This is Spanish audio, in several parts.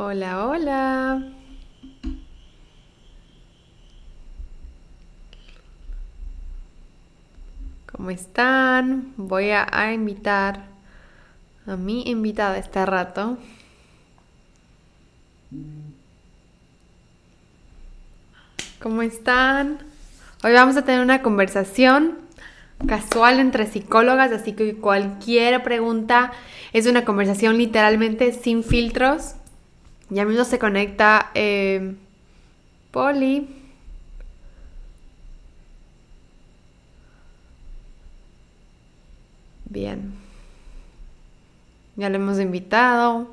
Hola, hola. ¿Cómo están? Voy a, invitar a mi invitada este rato. ¿Cómo están? Hoy vamos a tener una conversación casual entre psicólogas, así que cualquier pregunta es una conversación literalmente sin filtros. Ya mismo se conecta eh, Poli. Bien. Ya le hemos invitado.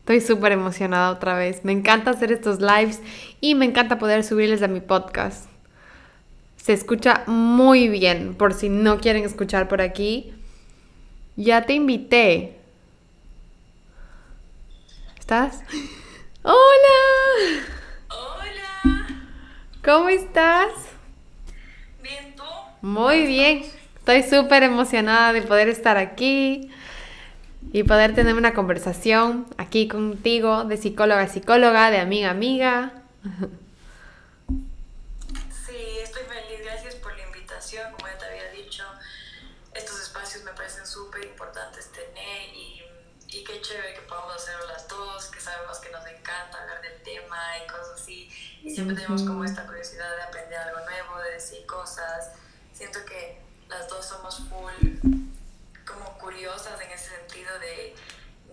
Estoy súper emocionada otra vez. Me encanta hacer estos lives y me encanta poder subirles a mi podcast. Se escucha muy bien, por si no quieren escuchar por aquí. Ya te invité. ¿Estás? ¡Hola! Hola. ¿Cómo estás? Bien, ¿tú? Muy bien. Estoy súper emocionada de poder estar aquí y poder tener una conversación aquí contigo de psicóloga a psicóloga, de amiga a amiga. así. Y siempre tenemos como esta curiosidad de aprender algo nuevo, de decir cosas. Siento que las dos somos full como curiosas en ese sentido de,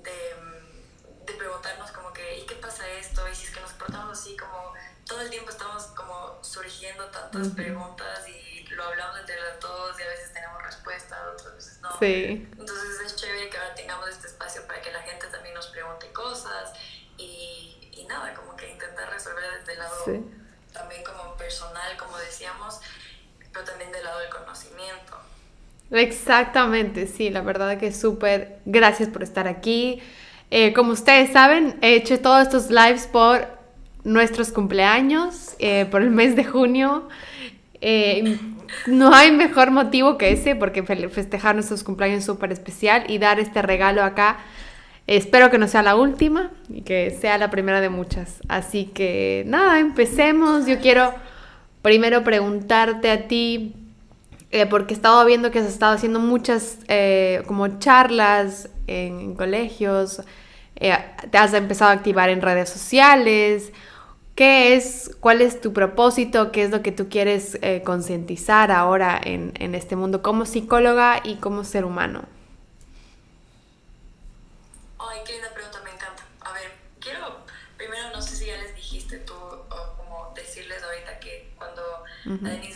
de, de preguntarnos como que, ¿y qué pasa esto? Y si es que nos portamos así como todo el tiempo estamos como surgiendo tantas Ujú. preguntas y lo hablamos entre las dos y a veces tenemos respuestas, otras veces no. Sí. Entonces es chévere que ahora tengamos este espacio para que la gente también nos pregunte cosas y, y nada, como que intentar resolver desde el lado Sí. también como personal, como decíamos, pero también del lado del conocimiento. Exactamente, sí, la verdad que súper. Gracias por estar aquí. Eh, como ustedes saben, he hecho todos estos lives por nuestros cumpleaños, eh, por el mes de junio. Eh, no hay mejor motivo que ese, porque fe- festejar nuestros cumpleaños es súper especial y dar este regalo acá. Espero que no sea la última y que sea la primera de muchas. Así que nada, empecemos. Yo quiero primero preguntarte a ti, eh, porque he estado viendo que has estado haciendo muchas eh, como charlas en, colegios, eh, te has empezado a activar en redes sociales. ¿Qué es, cuál es tu propósito? ¿Qué es lo que tú quieres eh, concientizar ahora en, en este mundo como psicóloga y como ser humano? Ay, qué linda pregunta, me encanta. A ver, quiero, primero no sé si ya les dijiste tú o como decirles ahorita que cuando Ujú. Denise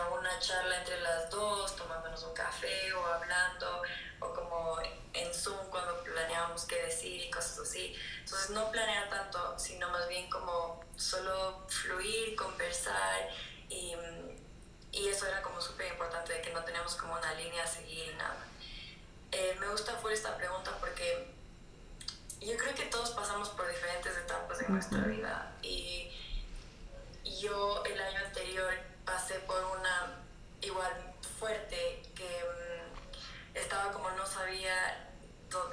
sea una charla entre las dos, tomándonos un café o hablando, o como en Zoom cuando planeábamos qué decir y cosas así. Entonces no planear tanto, sino más bien como solo fluir, conversar y, y eso era como súper importante de que no tenemos como una línea a seguir y nada. Eh, me gusta full esta pregunta porque yo creo que todos pasamos por diferentes etapas de nuestra vida y yo el año anterior pasé por una igual fuerte que mm, estaba como no sabía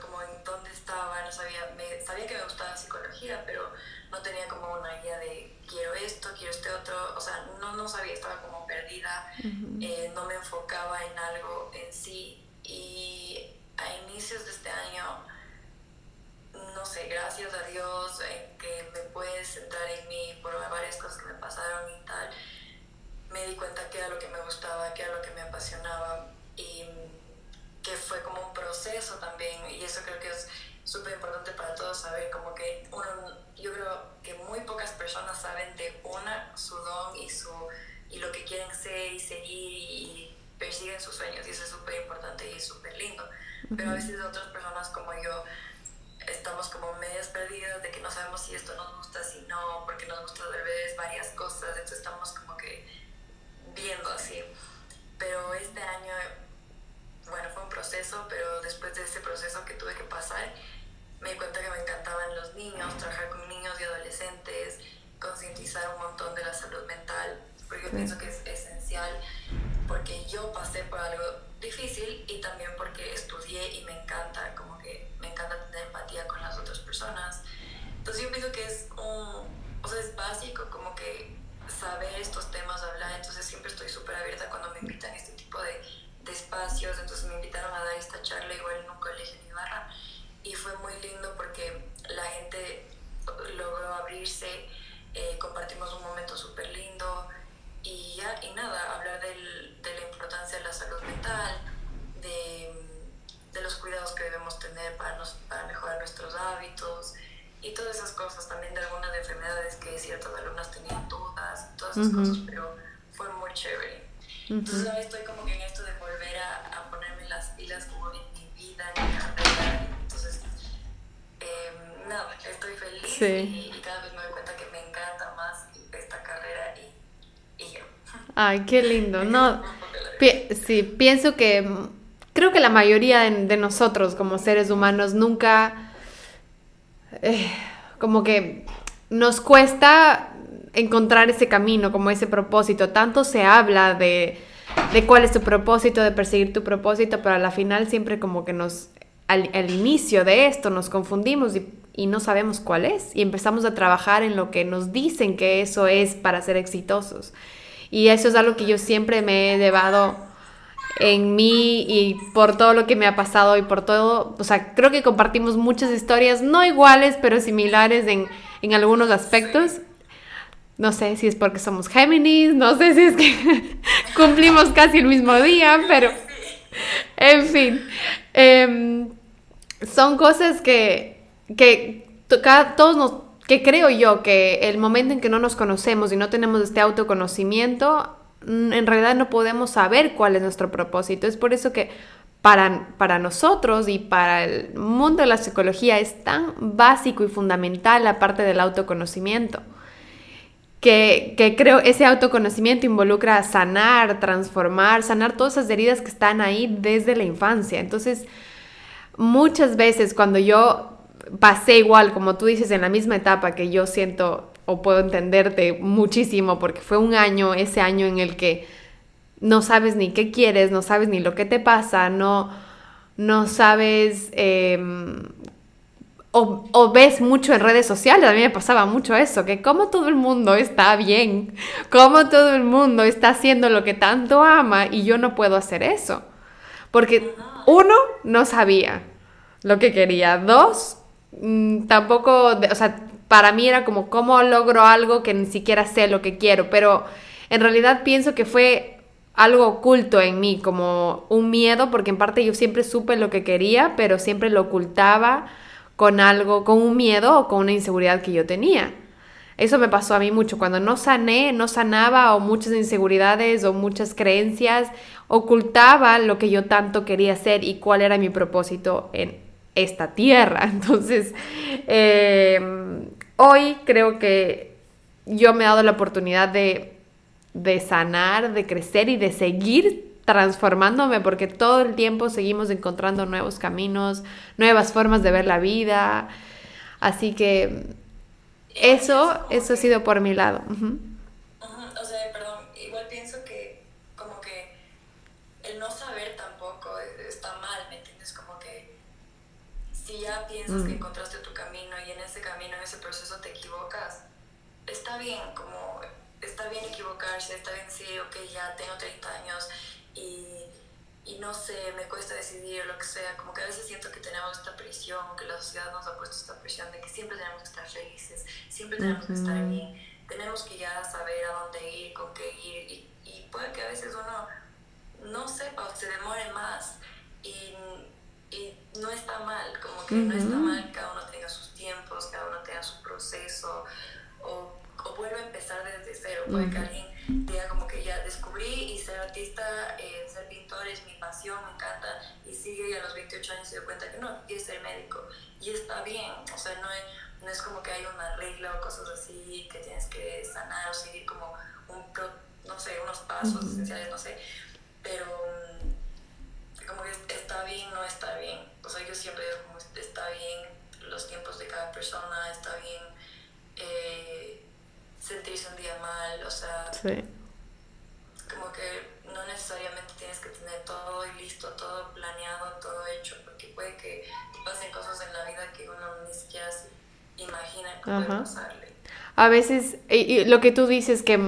como en dónde estaba, no sabía, me, sabía que me gustaba psicología, pero no tenía como una guía de quiero esto, quiero este otro, o sea, no, no sabía, estaba como perdida, eh, no me enfocaba en algo en sí. Y a inicios de este año no sé, gracias a Dios eh, que me pude centrar en mí por varias cosas que me pasaron y tal, me di cuenta que era lo que me gustaba, que era lo que me apasionaba y que fue como un proceso también. Y eso creo que es súper importante para todos saber como que uno, yo creo que muy pocas personas saben de una su don y su y lo que quieren ser y seguir y persiguen sus sueños y eso es súper importante y súper lindo. Pero a veces otras personas como yo estamos como medias perdidas de que no sabemos si esto nos gusta, si no, porque nos gusta tal vez varias cosas, entonces estamos como que viendo así. Pero este año, bueno, fue un proceso, pero después de ese proceso que tuve que pasar, me di cuenta que me encantaban los niños, trabajar con niños y adolescentes, concientizar un montón de la salud mental, porque yo pienso que es esencial difícil y también porque estudié y me encanta, como que me encanta tener empatía con las otras personas. Entonces yo pienso que es un, o sea, es básico como que saber estos temas, hablar, entonces siempre estoy súper abierta cuando me invitan a este tipo de, de, espacios, entonces me invitaron a dar esta charla igual en un colegio en Ibarra y fue muy lindo porque la gente logró abrirse, eh, compartimos un momento súper lindo y ya, y nada, hablar del, de la importancia de la salud mental, de, de los cuidados que debemos tener para, nos, para mejorar nuestros hábitos y todas esas cosas, también de algunas enfermedades que ciertas alumnas tenían dudas, todas esas cosas, pero fue muy chévere. Entonces ahora estoy como que en esto de volver a, a ponerme las pilas como en mi vida, en mi carrera, entonces eh, nada, estoy feliz y, y, cada vez me doy cuenta que me encanta más esta carrera y, y yo. Ay, qué lindo, no, pi sí, pienso que creo que la mayoría de, de nosotros como seres humanos nunca eh, como que nos cuesta encontrar ese camino, como ese propósito. Tanto se habla de, de cuál es tu propósito, de perseguir tu propósito, pero a la final siempre como que nos, al, inicio de esto nos confundimos y, y, no sabemos cuál es y empezamos a trabajar en lo que nos dicen que eso es para ser exitosos. Y eso es algo que yo siempre me he llevado en mí y por todo lo que me ha pasado y por todo, o sea, creo que compartimos muchas historias, no iguales, pero similares en, en algunos aspectos. No sé si es porque somos Géminis, no sé si es que cumplimos casi el mismo día, pero en fin, eh, son cosas que, que todos nos, que creo yo que el momento en que no nos conocemos y no tenemos este autoconocimiento, en realidad no podemos saber cuál es nuestro propósito. Es por eso que para, para nosotros y para el mundo de la psicología es tan básico y fundamental la parte del autoconocimiento. Que, que, creo ese autoconocimiento involucra sanar, transformar, sanar todas esas heridas que están ahí desde la infancia. Entonces, muchas veces cuando yo pasé igual, como tú dices, en la misma etapa que yo siento o puedo entenderte muchísimo porque fue un año, ese año en el que no sabes ni qué quieres, no sabes ni lo que te pasa, no, no sabes eh, o, o, ves mucho en redes sociales, a mí me pasaba mucho eso, que como todo el mundo está bien, como todo el mundo está haciendo lo que tanto ama y yo no puedo hacer eso. Porque uno, no sabía lo que quería, dos, mmm, tampoco, o sea, para mí era como, ¿cómo logro algo que ni siquiera sé lo que quiero? Pero en realidad pienso que fue algo oculto en mí, como un miedo, porque en parte yo siempre supe lo que quería, pero siempre lo ocultaba con algo, con un miedo o con una inseguridad que yo tenía. Eso me pasó a mí mucho. Cuando no sané, no sanaba o muchas inseguridades o muchas creencias, ocultaba lo que yo tanto quería hacer y cuál era mi propósito en esta tierra. Entonces, eh, hoy creo que yo me he dado la oportunidad de, de sanar, de crecer y de seguir transformándome porque todo el tiempo seguimos encontrando nuevos caminos, nuevas formas de ver la vida. Así que eso, eso ha sido por mi lado. Uh -huh. O sea, perdón, igual pienso que como que el no saber tampoco está mal, ¿me entiendes? Como que si ya piensas mm. que encontraste está bien, como está bien equivocarse, está bien decir, ok, ya tengo 30 años y, y no sé, me cuesta decidir lo que sea, como que a veces siento que tenemos esta presión, que la sociedad nos ha puesto esta presión de que siempre tenemos que estar felices, siempre tenemos uh -huh. que estar bien, tenemos que ya saber a dónde ir, con qué ir y, y puede que a veces uno no sepa o se demore más y y no está mal, como que uh -huh. no está mal cada uno tenga sus tiempos, cada uno tenga su proceso, o, o vuelva a empezar desde cero. Puede uh -huh. que alguien diga como que ya descubrí y ser artista, eh, ser pintor es mi pasión, me encanta, y sigue y a los 28 años se dio cuenta que no, quiere ser médico. Y está bien, o sea, no es, no es como que hay una regla o cosas así que tienes que sanar o seguir como un, pro, no sé, unos pasos uh -huh. esenciales, no sé, pero como que está bien, no está bien. O sea, yo siempre digo como está bien los tiempos de cada persona, está bien eh, sentirse un día mal, o sea, sí. como que no necesariamente tienes que tener todo listo, todo planeado, todo hecho, porque puede que pasen cosas en la vida que uno ni siquiera se imagina que puede pasarle. A veces, y, lo que tú dices que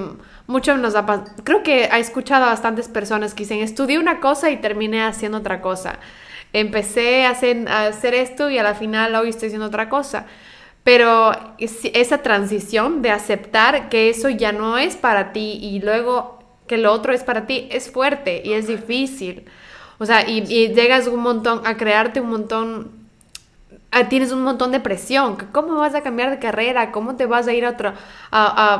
mucho nos da, creo que ha escuchado a bastantes personas que dicen, estudié una cosa y terminé haciendo otra cosa. Empecé a hacer, a hacer esto y a la final hoy estoy haciendo otra cosa. Pero esa transición de aceptar que eso ya no es para ti y luego que lo otro es para ti es fuerte y es difícil. O sea, y, llegas un montón a crearte un montón, tienes un montón de presión. ¿Cómo vas a cambiar de carrera? ¿Cómo te vas a ir a otro?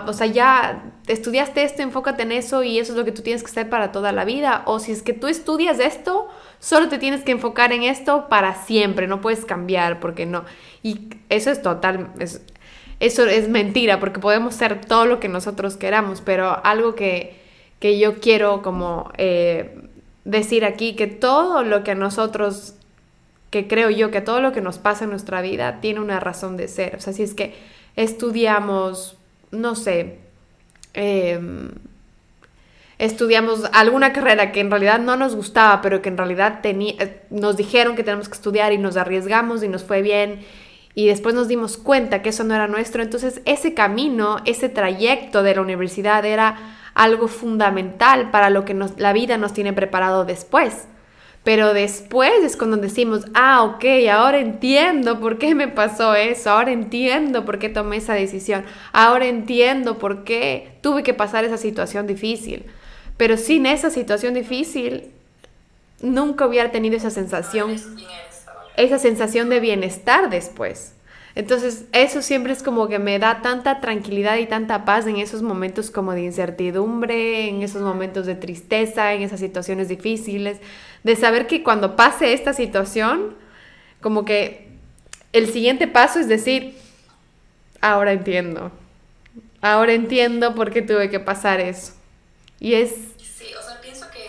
o sea, ya estudiaste esto, enfócate en eso y eso es lo que tú tienes que hacer para toda la vida. O si es que tú estudias esto, solo te tienes que enfocar en esto para siempre, no puedes cambiar porque no. Y eso es total, eso es mentira porque podemos ser todo lo que nosotros queramos, pero algo que, yo quiero como eh, decir aquí, que todo lo que a nosotros, que creo yo, que todo lo que nos pasa en nuestra vida tiene una razón de ser. O sea, si es que estudiamos, no sé, em, estudiamos alguna carrera que en realidad no nos gustaba, pero que en realidad eh, nos dijeron que tenemos que estudiar y nos arriesgamos y nos fue bien y después nos dimos cuenta que eso no era nuestro. Entonces ese camino, ese trayecto de la universidad era algo fundamental para lo que la vida nos tiene preparado después. Pero después es cuando decimos, ah, ok, ahora entiendo por qué me pasó eso, ahora entiendo por qué tomé esa decisión, ahora entiendo por qué tuve que pasar esa situación difícil. Pero sin esa situación difícil, nunca hubiera tenido esa sensación esa sensación de bienestar después. Entonces, eso siempre es como que me da tanta tranquilidad y tanta paz en esos momentos como de incertidumbre, en esos momentos de tristeza, en esas situaciones difíciles, de saber que cuando pase esta situación, como que el siguiente paso es decir, ahora entiendo, ahora entiendo por qué tuve que pasar eso. Y es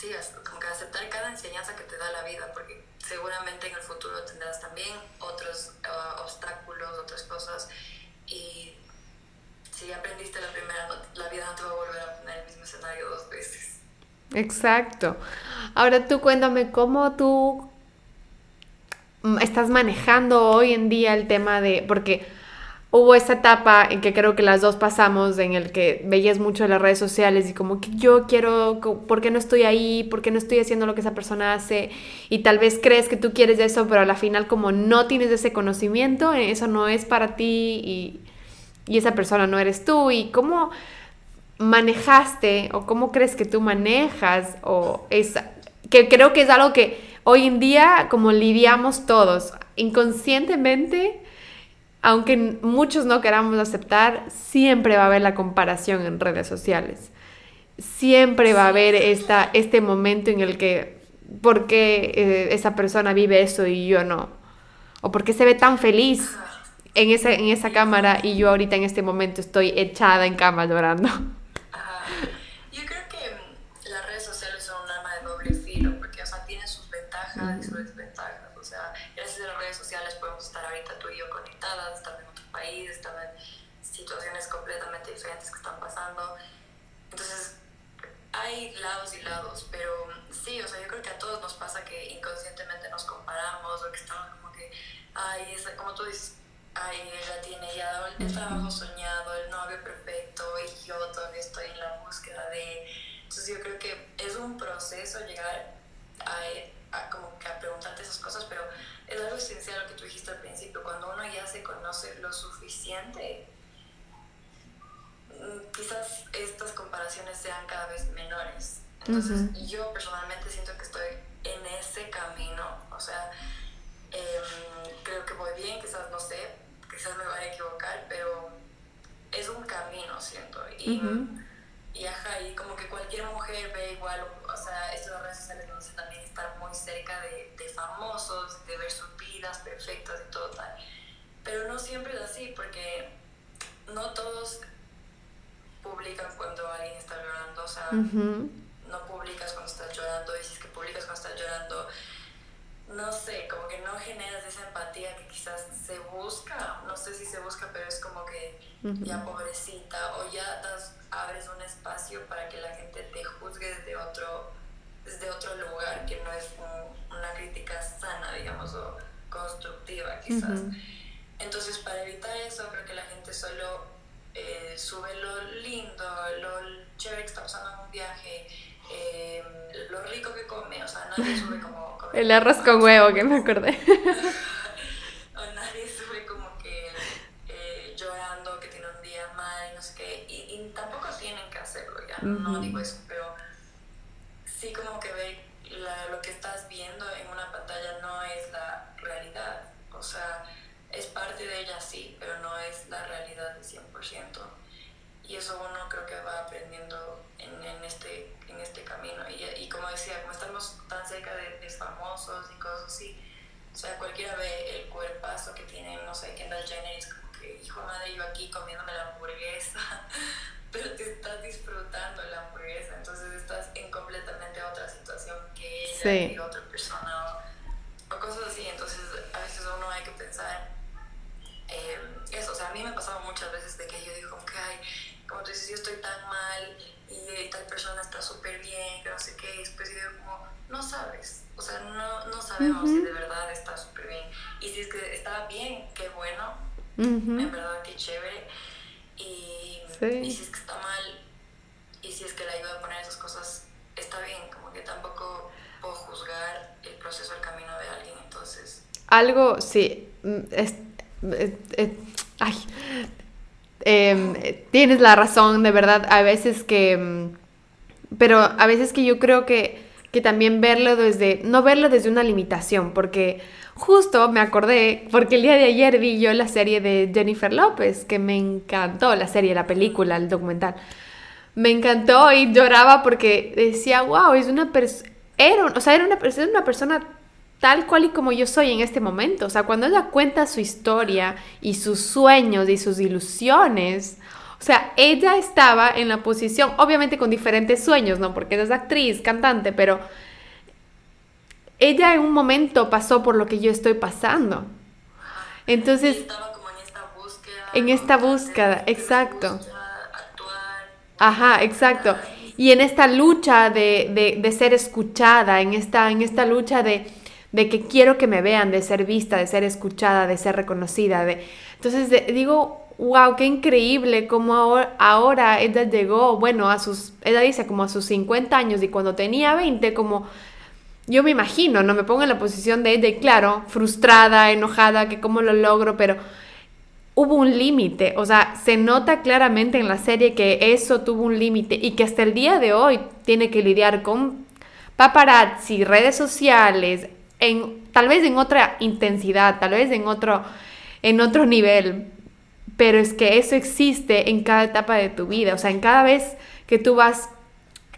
sí, como que aceptar cada enseñanza que te da la vida, porque seguramente en el futuro tendrás también otros uh, obstáculos, otras cosas y si aprendiste la primera, la vida no te va a volver a poner el mismo escenario dos veces. Exacto. Ahora tú cuéntame cómo tú estás manejando hoy en día el tema de, porque hubo esa etapa en que creo que las dos pasamos, en el que veías mucho las redes sociales y como que yo quiero, ¿por qué no estoy ahí? ¿Por qué no estoy haciendo lo que esa persona hace? Y tal vez crees que tú quieres eso, pero a la final como no tienes ese conocimiento, eso no es para ti y, y esa persona no eres tú. ¿Y cómo manejaste o cómo crees que tú manejas o es que creo que es algo que hoy en día como lidiamos todos inconscientemente aunque muchos no queramos aceptar siempre va a haber la comparación en redes sociales siempre va a haber esta, este momento en el que ¿por qué eh, esa persona vive eso y yo no? ¿O por qué se ve tan feliz en esa, en esa cámara y yo ahorita en este momento estoy echada en cama llorando? y sus pasando. Entonces, hay lados y lados, pero sí, o sea, yo creo que a todos nos pasa que inconscientemente nos comparamos o que estamos como que, ay, esa, como tú dices, ay, ella tiene ya el trabajo soñado, el novio perfecto y yo todavía estoy en la búsqueda de... Entonces yo creo que es un proceso llegar a a, como que a preguntarte esas cosas, pero es algo esencial lo que tú dijiste al principio, cuando uno ya se conoce lo suficiente, quizás estas comparaciones sean cada vez menores. Entonces, yo personalmente siento que estoy en ese camino, o sea, em, creo que voy bien, quizás no sé, quizás me vaya a equivocar, pero es un camino, siento. Y, y ajá, y como que cualquier mujer ve igual, o sea, esto de redes sociales nos hace también estar muy cerca de, de famosos, de ver sus vidas perfectas y todo tal. Pero no siempre es así, porque no todos publican cuando alguien está llorando, o sea, no publicas cuando estás llorando, y si es que publicas cuando estás llorando, no sé, como que no generas esa empatía que quizás se busca, no sé si se busca, pero es como que ya pobrecita, o ya das, abres un espacio para que la gente te juzgue desde otro, desde otro lugar, que no es una crítica sana, digamos, o constructiva quizás. Entonces, para evitar eso, creo que la gente solo eh, sube lo lindo, lo chévere que está pasando en un viaje, eh, lo rico que come, o sea, nadie sube como... El arroz con huevo, que me acordé. o nadie sube como que eh, llorando, que tiene un día mal, no sé qué, y, tampoco tienen que hacerlo, ya, no digo eso, pero sí como que ver lo que estás viendo en una pantalla no es la realidad, o sea, es parte de ella sí, pero no es la realidad del 100%. Y eso uno creo que va aprendiendo en, en este, en este camino. Y, y, como decía, como estamos tan cerca de, de, famosos y cosas así, o sea, cualquiera ve el cuerpazo que tiene, no sé, Kendall Jenner, es como que, hijo madre, yo aquí comiéndome la hamburguesa, pero te estás disfrutando la hamburguesa, entonces estás en completamente otra situación que ella sí. y otra persona o, o cosas así. Entonces, a veces uno hay que pensar eh, eso, o sea, a mí me ha pasado muchas veces de que yo digo como que, ay, como tú dices, yo estoy tan mal y tal persona está súper bien, que no sé qué, y después yo digo como, no sabes, o sea, no, no sabemos si de verdad está súper bien. Y si es que está bien, qué bueno, en verdad, qué chévere. Y, y si es que está mal, y si es que le ayuda a poner esas cosas, está bien, como que tampoco puedo juzgar el proceso, el camino de alguien, entonces... Algo, sí, mm, es eh, eh, ay, em, tienes la razón, de verdad, a veces que, mm, pero a veces que yo creo que, que también verlo desde, no verlo desde una limitación, porque justo me acordé, porque el día de ayer vi yo la serie de Jennifer López, que me encantó, la serie, la película, el documental. Me encantó y lloraba porque decía, wow, es una persona, era, o sea, era una, era una persona tal cual y como yo soy en este momento. O sea, cuando ella cuenta su historia y sus sueños y sus ilusiones, o sea, ella estaba en la posición, obviamente con diferentes sueños, ¿no? Porque ella es actriz, cantante, pero ella en un momento pasó por lo que yo estoy pasando. Entonces... Estaba como en esta búsqueda. En esta búsqueda, exacto. Ajá, exacto. Y en esta lucha de, de, de, ser escuchada, en esta, en esta lucha de, de que quiero que me vean, de ser vista, de ser escuchada, de ser reconocida. De... Entonces digo, wow, qué increíble cómo ahora, ahora, ella llegó, bueno, a sus, ella dice como a sus 50 años y cuando tenía 20, como yo me imagino, no me pongo en la posición de ella y claro, frustrada, enojada, que cómo lo logro, pero hubo un límite, o sea, se nota claramente en la serie que eso tuvo un límite y que hasta el día de hoy tiene que lidiar con paparazzi, redes sociales, tal vez en otra intensidad, tal vez en otro, en otro nivel, pero es que eso existe en cada etapa de tu vida, o sea, en cada vez que tú vas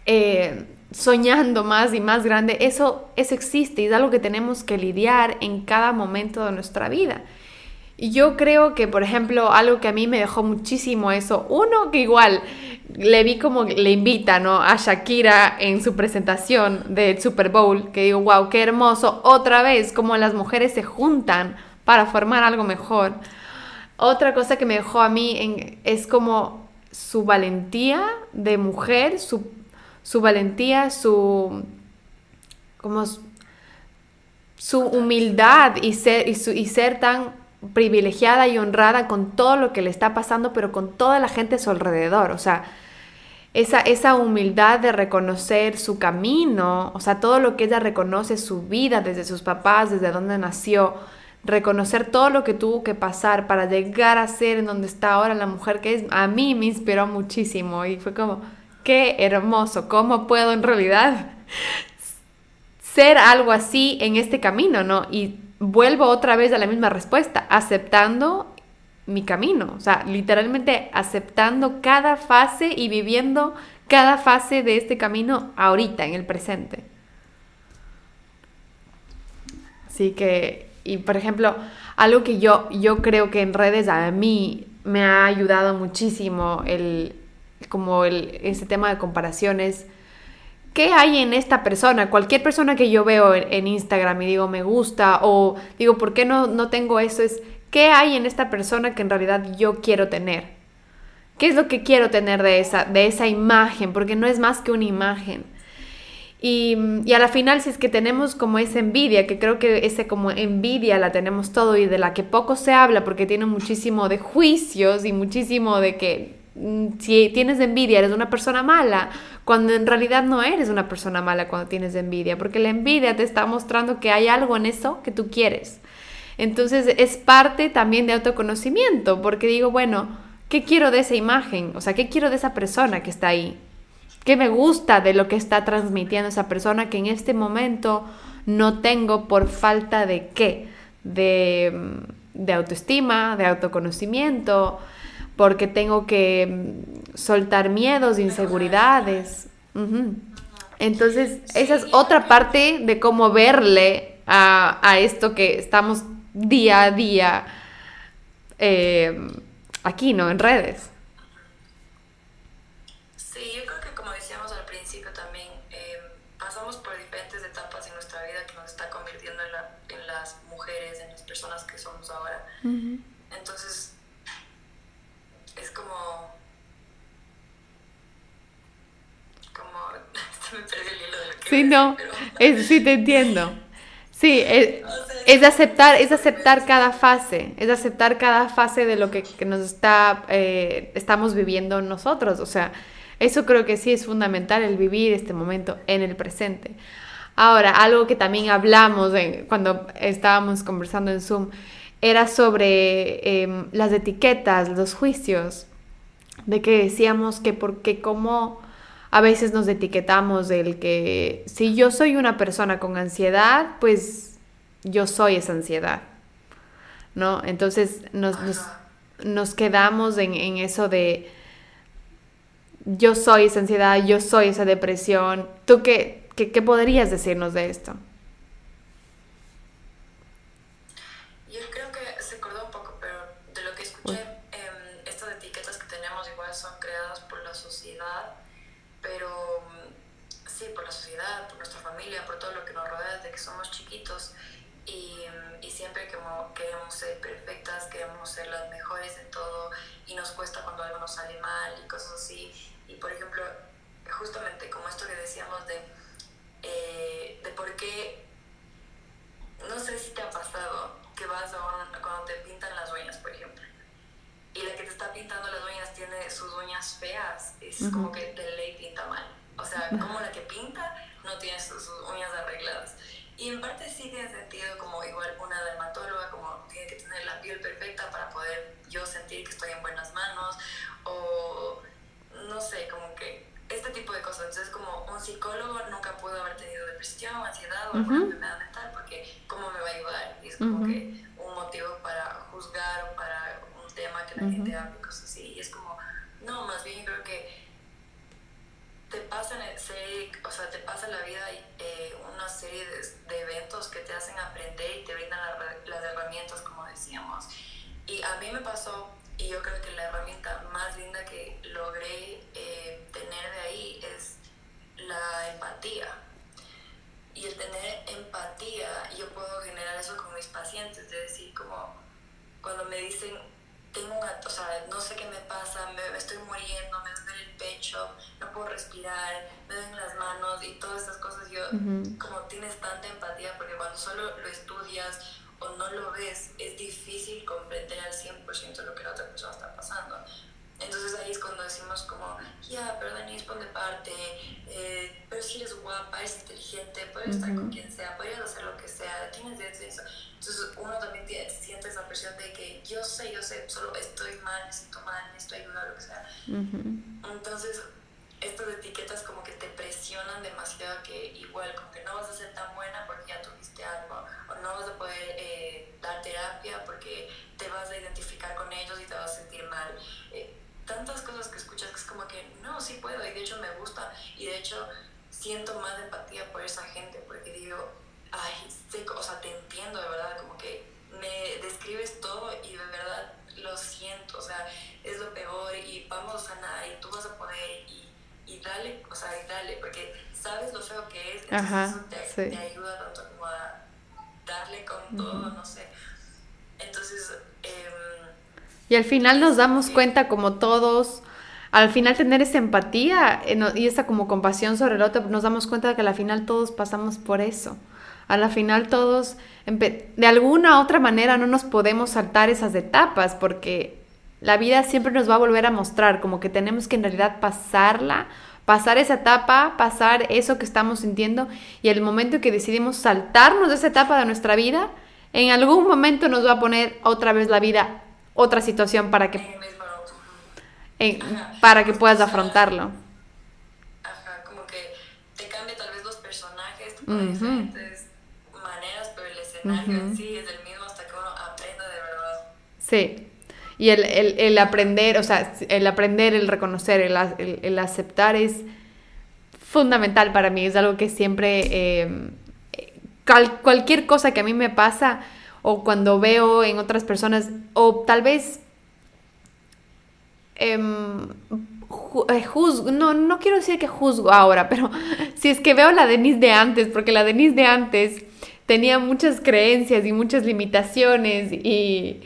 eh, soñando más y más grande, eso, eso existe y es algo que tenemos que lidiar en cada momento de nuestra vida. Yo creo que, por ejemplo, algo que a mí me dejó muchísimo eso, uno que igual le vi como le invita, ¿no? A Shakira en su presentación del Super Bowl, que digo, wow, qué hermoso, otra vez, como las mujeres se juntan para formar algo mejor. Otra cosa que me dejó a mí es como su valentía de mujer, su, su valentía, su, como su humildad y ser, y ser tan privilegiada y honrada con todo lo que le está pasando, pero con toda la gente a su alrededor. O sea, esa, esa humildad de reconocer su camino, o sea, todo lo que ella reconoce, su vida desde sus papás, desde donde nació, reconocer todo lo que tuvo que pasar para llegar a ser en donde está ahora la mujer que es, a mí me inspiró muchísimo y fue como, qué hermoso, ¿cómo puedo en realidad ser algo así en este camino, ¿no? Y vuelvo otra vez a la misma respuesta, aceptando mi camino, o sea, literalmente aceptando cada fase y viviendo cada fase de este camino ahorita, en el presente. Así que, y por ejemplo, algo que yo, yo creo que en redes a mí me ha ayudado muchísimo el, como el, ese tema de comparaciones. ¿Qué hay en esta persona? Cualquier persona que yo veo en, Instagram y digo me gusta o digo, ¿por qué no, no tengo eso? Es, ¿qué hay en esta persona que en realidad yo quiero tener? ¿Qué es lo que quiero tener de esa, de esa imagen? Porque no es más que una imagen. Y, y, a la final, si es que tenemos como esa envidia, que creo que esa como envidia la tenemos todo y de la que poco se habla porque tiene muchísimo de juicios y muchísimo de que si tienes envidia eres una persona mala, cuando en realidad no eres una persona mala cuando tienes envidia, porque la envidia te está mostrando que hay algo en eso que tú quieres. Entonces es parte también de autoconocimiento, porque digo, bueno, ¿qué quiero de esa imagen? O sea, ¿qué quiero de esa persona que está ahí? ¿Qué me gusta de lo que está transmitiendo esa persona que en este momento no tengo por falta de qué? De, mm, autoestima, de autoconocimiento, porque tengo que mm, soltar miedos, inseguridades. Entonces, esa es otra parte de cómo verle a, esto que estamos día a día eh, aquí, ¿no? En redes. Entonces, es como... Como... me perdí el hilo de lo que Sí, no, sí te entiendo. Sí, es, aceptar, es aceptar cada fase, es aceptar cada fase de lo que, nos está, eh, estamos viviendo nosotros. O sea, eso creo que sí es fundamental, el vivir este momento en el presente. Ahora, algo que también hablamos cuando estábamos conversando en Zoom, era sobre em, las etiquetas, los juicios, de que decíamos que porque como a veces nos etiquetamos del que si yo soy una persona con ansiedad, pues yo soy esa ansiedad, ¿no? Entonces nos, quedamos en, eso de yo soy esa ansiedad, yo soy esa depresión. ¿Tú qué, qué podrías decirnos de esto? Nos cuesta cuando algo nos sale mal y cosas así. Y por ejemplo, justamente como esto que decíamos de, eh, de por qué, no sé si te ha pasado que vas a cuando te pintan las uñas, por ejemplo, y la que te está pintando las uñas tiene sus uñas feas, es como que de ley pinta mal. O sea, como la que pinta no tiene sus uñas arregladas. Y en parte sí tiene sentido como igual una dermatóloga, como tiene que tener la piel perfecta para poder yo sentir que estoy en buenas manos, o no sé, como que este tipo de cosas. Entonces, como un psicólogo nunca pudo haber tenido depresión, ansiedad o alguna enfermedad mental, porque ¿cómo me va a ayudar? Y es como que un motivo para juzgar o para un tema que la gente hable, cosas así. Y es como, no, más bien creo que te pasa, o sea, te pasa la vida eh, una serie de, eventos que te hacen aprender y te brindan las herramientas, como decíamos. Y a mí me pasó, y yo creo que la herramienta más linda que logré eh, tener de ahí es la empatía. Y el tener empatía, yo puedo generar eso con mis pacientes, de decir como cuando me dicen, tengo una, o sea, no sé qué me pasa, me, estoy muriendo, me duele el pecho, no puedo respirar, me duelen las manos y todas estas cosas. Yo, como tienes tanta empatía, porque cuando solo lo estudias o no lo ves, es difícil comprender al 100% lo que la otra persona está pasando. Entonces ahí es cuando decimos como, ya, pero Denise, pon de parte, eh, pero si eres guapa, eres inteligente, puedes estar con quien sea, puedes hacer lo que sea, tienes de eso. Entonces uno también tiene, siente esa presión de que yo sé, yo sé, solo estoy mal, me siento mal, necesito ayuda, lo que sea. Entonces estas etiquetas como que te presionan demasiado que igual como que no vas a ser tan buena porque ya tuviste algo o no vas a poder eh, dar terapia porque te vas a identificar con ellos y te vas a sentir mal. Eh, tantas cosas que escuchas que es como que no, sí puedo y de hecho me gusta y de hecho siento más empatía por esa gente porque digo, ay, sé, o sea, te entiendo de verdad, como que me describes todo y de verdad lo siento, o sea, es lo peor y vamos a sanar y tú vas a poder y, y dale, o sea, y dale, porque sabes lo feo que es, entonces eso te, te, ayuda tanto como a darle con todo, no sé. Entonces... Eh, y al final nos damos cuenta como todos, al final tener esa empatía eh, y esa como compasión sobre el otro, nos damos cuenta de que al final todos pasamos por eso. A la final todos, de alguna u otra manera, no nos podemos saltar esas etapas porque la vida siempre nos va a volver a mostrar como que tenemos que en realidad pasarla, pasar esa etapa, pasar eso que estamos sintiendo y el momento que decidimos saltarnos de esa etapa de nuestra vida, en algún momento nos va a poner otra vez la vida otra situación para que para que puedas afrontarlo. Ajá, como que te cambia tal vez los personajes de diferentes maneras, pero el escenario en sí es el mismo hasta que uno aprenda de verdad. Sí. Y el, el, el aprender, o sea, el aprender, el reconocer, el, el aceptar es fundamental para mí. Es algo que siempre, eh, cualquier cosa que a mí me pasa, o cuando veo en otras personas, o tal vez em, eh, no, no quiero decir que juzgo ahora, pero si es que veo la Denise de antes, porque la Denise de antes tenía muchas creencias y muchas limitaciones y,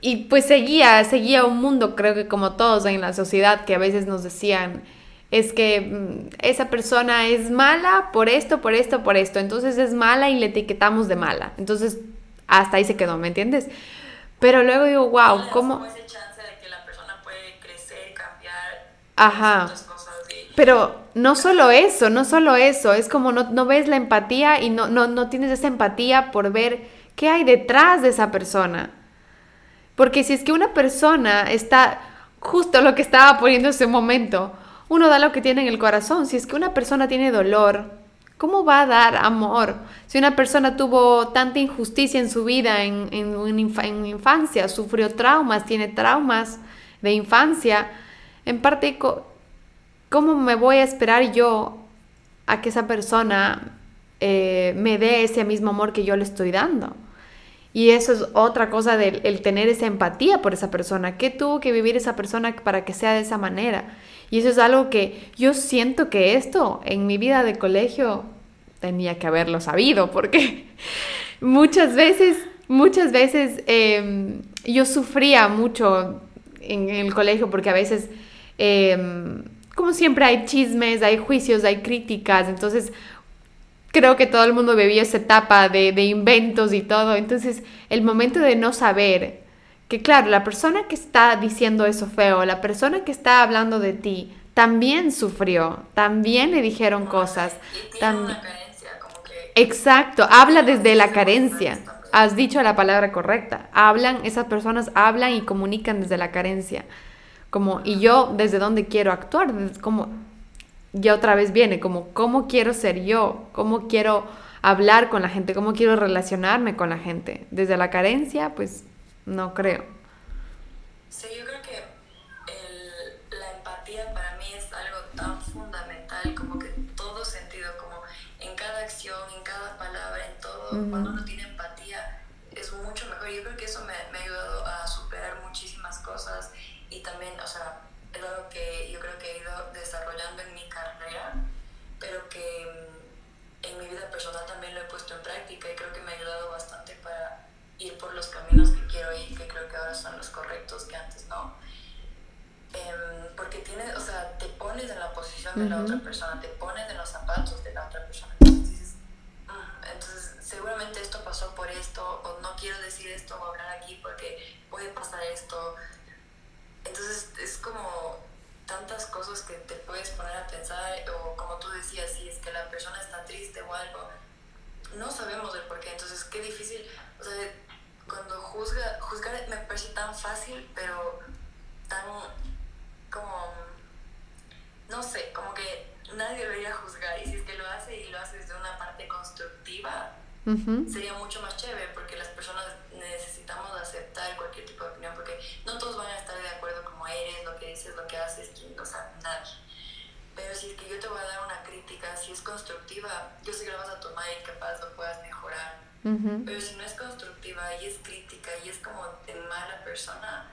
y pues seguía, seguía un mundo, creo que como todos en la sociedad, que a veces nos decían, es que mm, esa persona es mala por esto, por esto, por esto. Entonces es mala y le etiquetamos de mala. Entonces hasta ahí se quedó, ¿me entiendes? Pero luego digo, wow, ¿cómo? ese chance de que la persona puede crecer, cambiar. Ajá. Pero no solo eso, no solo eso, es como no, no ves la empatía y no, no, no tienes esa empatía por ver qué hay detrás de esa persona. Porque si es que una persona está justo lo que estaba poniendo ese momento, uno da lo que tiene en el corazón. Si es que una persona tiene dolor, ¿cómo va a dar amor? Si una persona tuvo tanta injusticia en su vida, en, en, infancia, sufrió traumas, tiene traumas de infancia, en parte, ¿cómo me voy a esperar yo a que esa persona eh, me dé ese mismo amor que yo le estoy dando? Y eso es otra cosa del el tener esa empatía por esa persona. ¿Qué tuvo que vivir esa persona para que sea de esa manera? Y eso es algo que yo siento que esto en mi vida de colegio tenía que haberlo sabido, porque muchas veces, muchas veces em, yo sufría mucho en, el colegio porque a veces, em, como siempre, hay chismes, hay juicios, hay críticas, entonces creo que todo el mundo vivía esa etapa de inventos y todo, entonces el momento de no saber que claro, la persona que está diciendo eso feo, la persona que está hablando de ti, también sufrió, también le dijeron cosas. Exacto, habla desde la carencia. Has dicho la palabra correcta. Hablan, esas personas hablan y comunican desde la carencia. Como, y yo desde dónde quiero actuar, como, ya otra vez viene, como, ¿cómo quiero ser yo? ¿Cómo quiero hablar con la gente? ¿Cómo quiero relacionarme con la gente? Desde la carencia, pues no creo. Sí, yo creo que el, la empatía para mí es algo tan fundamental como que todo sentido, como en cada acción, en cada palabra, en todo, cuando uno tiene empatía es mucho mejor. Yo creo que eso me, me, ha ayudado a superar muchísimas cosas y también, o sea, es algo que yo creo que he ido desarrollando en mi carrera, pero que mm, en mi vida personal también lo he puesto en práctica y creo que me ha ayudado bastante para ir por los caminos que quiero ir, que creo que ahora son los correctos, que antes no. Eh, porque tienes, o sea, te pones en la posición de la otra persona, te pones en los zapatos de la otra persona. Entonces dices, mm, entonces seguramente esto pasó por esto, o no quiero decir esto o hablar aquí porque puede pasar esto. Entonces es como tantas cosas que te puedes poner a pensar, o como tú decías, si es que la persona está triste o algo, no sabemos el por qué. Entonces, qué difícil, o sea, cuando juzga, juzgar me parece tan fácil, pero tan como, no sé, como que nadie debería juzgar y si es que lo hace y lo hace desde una parte constructiva, sería mucho más chévere porque las personas necesitamos aceptar cualquier tipo de opinión porque no todos van a estar de acuerdo como eres, lo que dices, lo que haces, o sea, nada. Pero si es que yo te voy a dar una crítica, si es constructiva, yo sé que la vas a tomar y capaz lo puedas mejorar. Pero si no es constructiva y es crítica y es como de mala persona,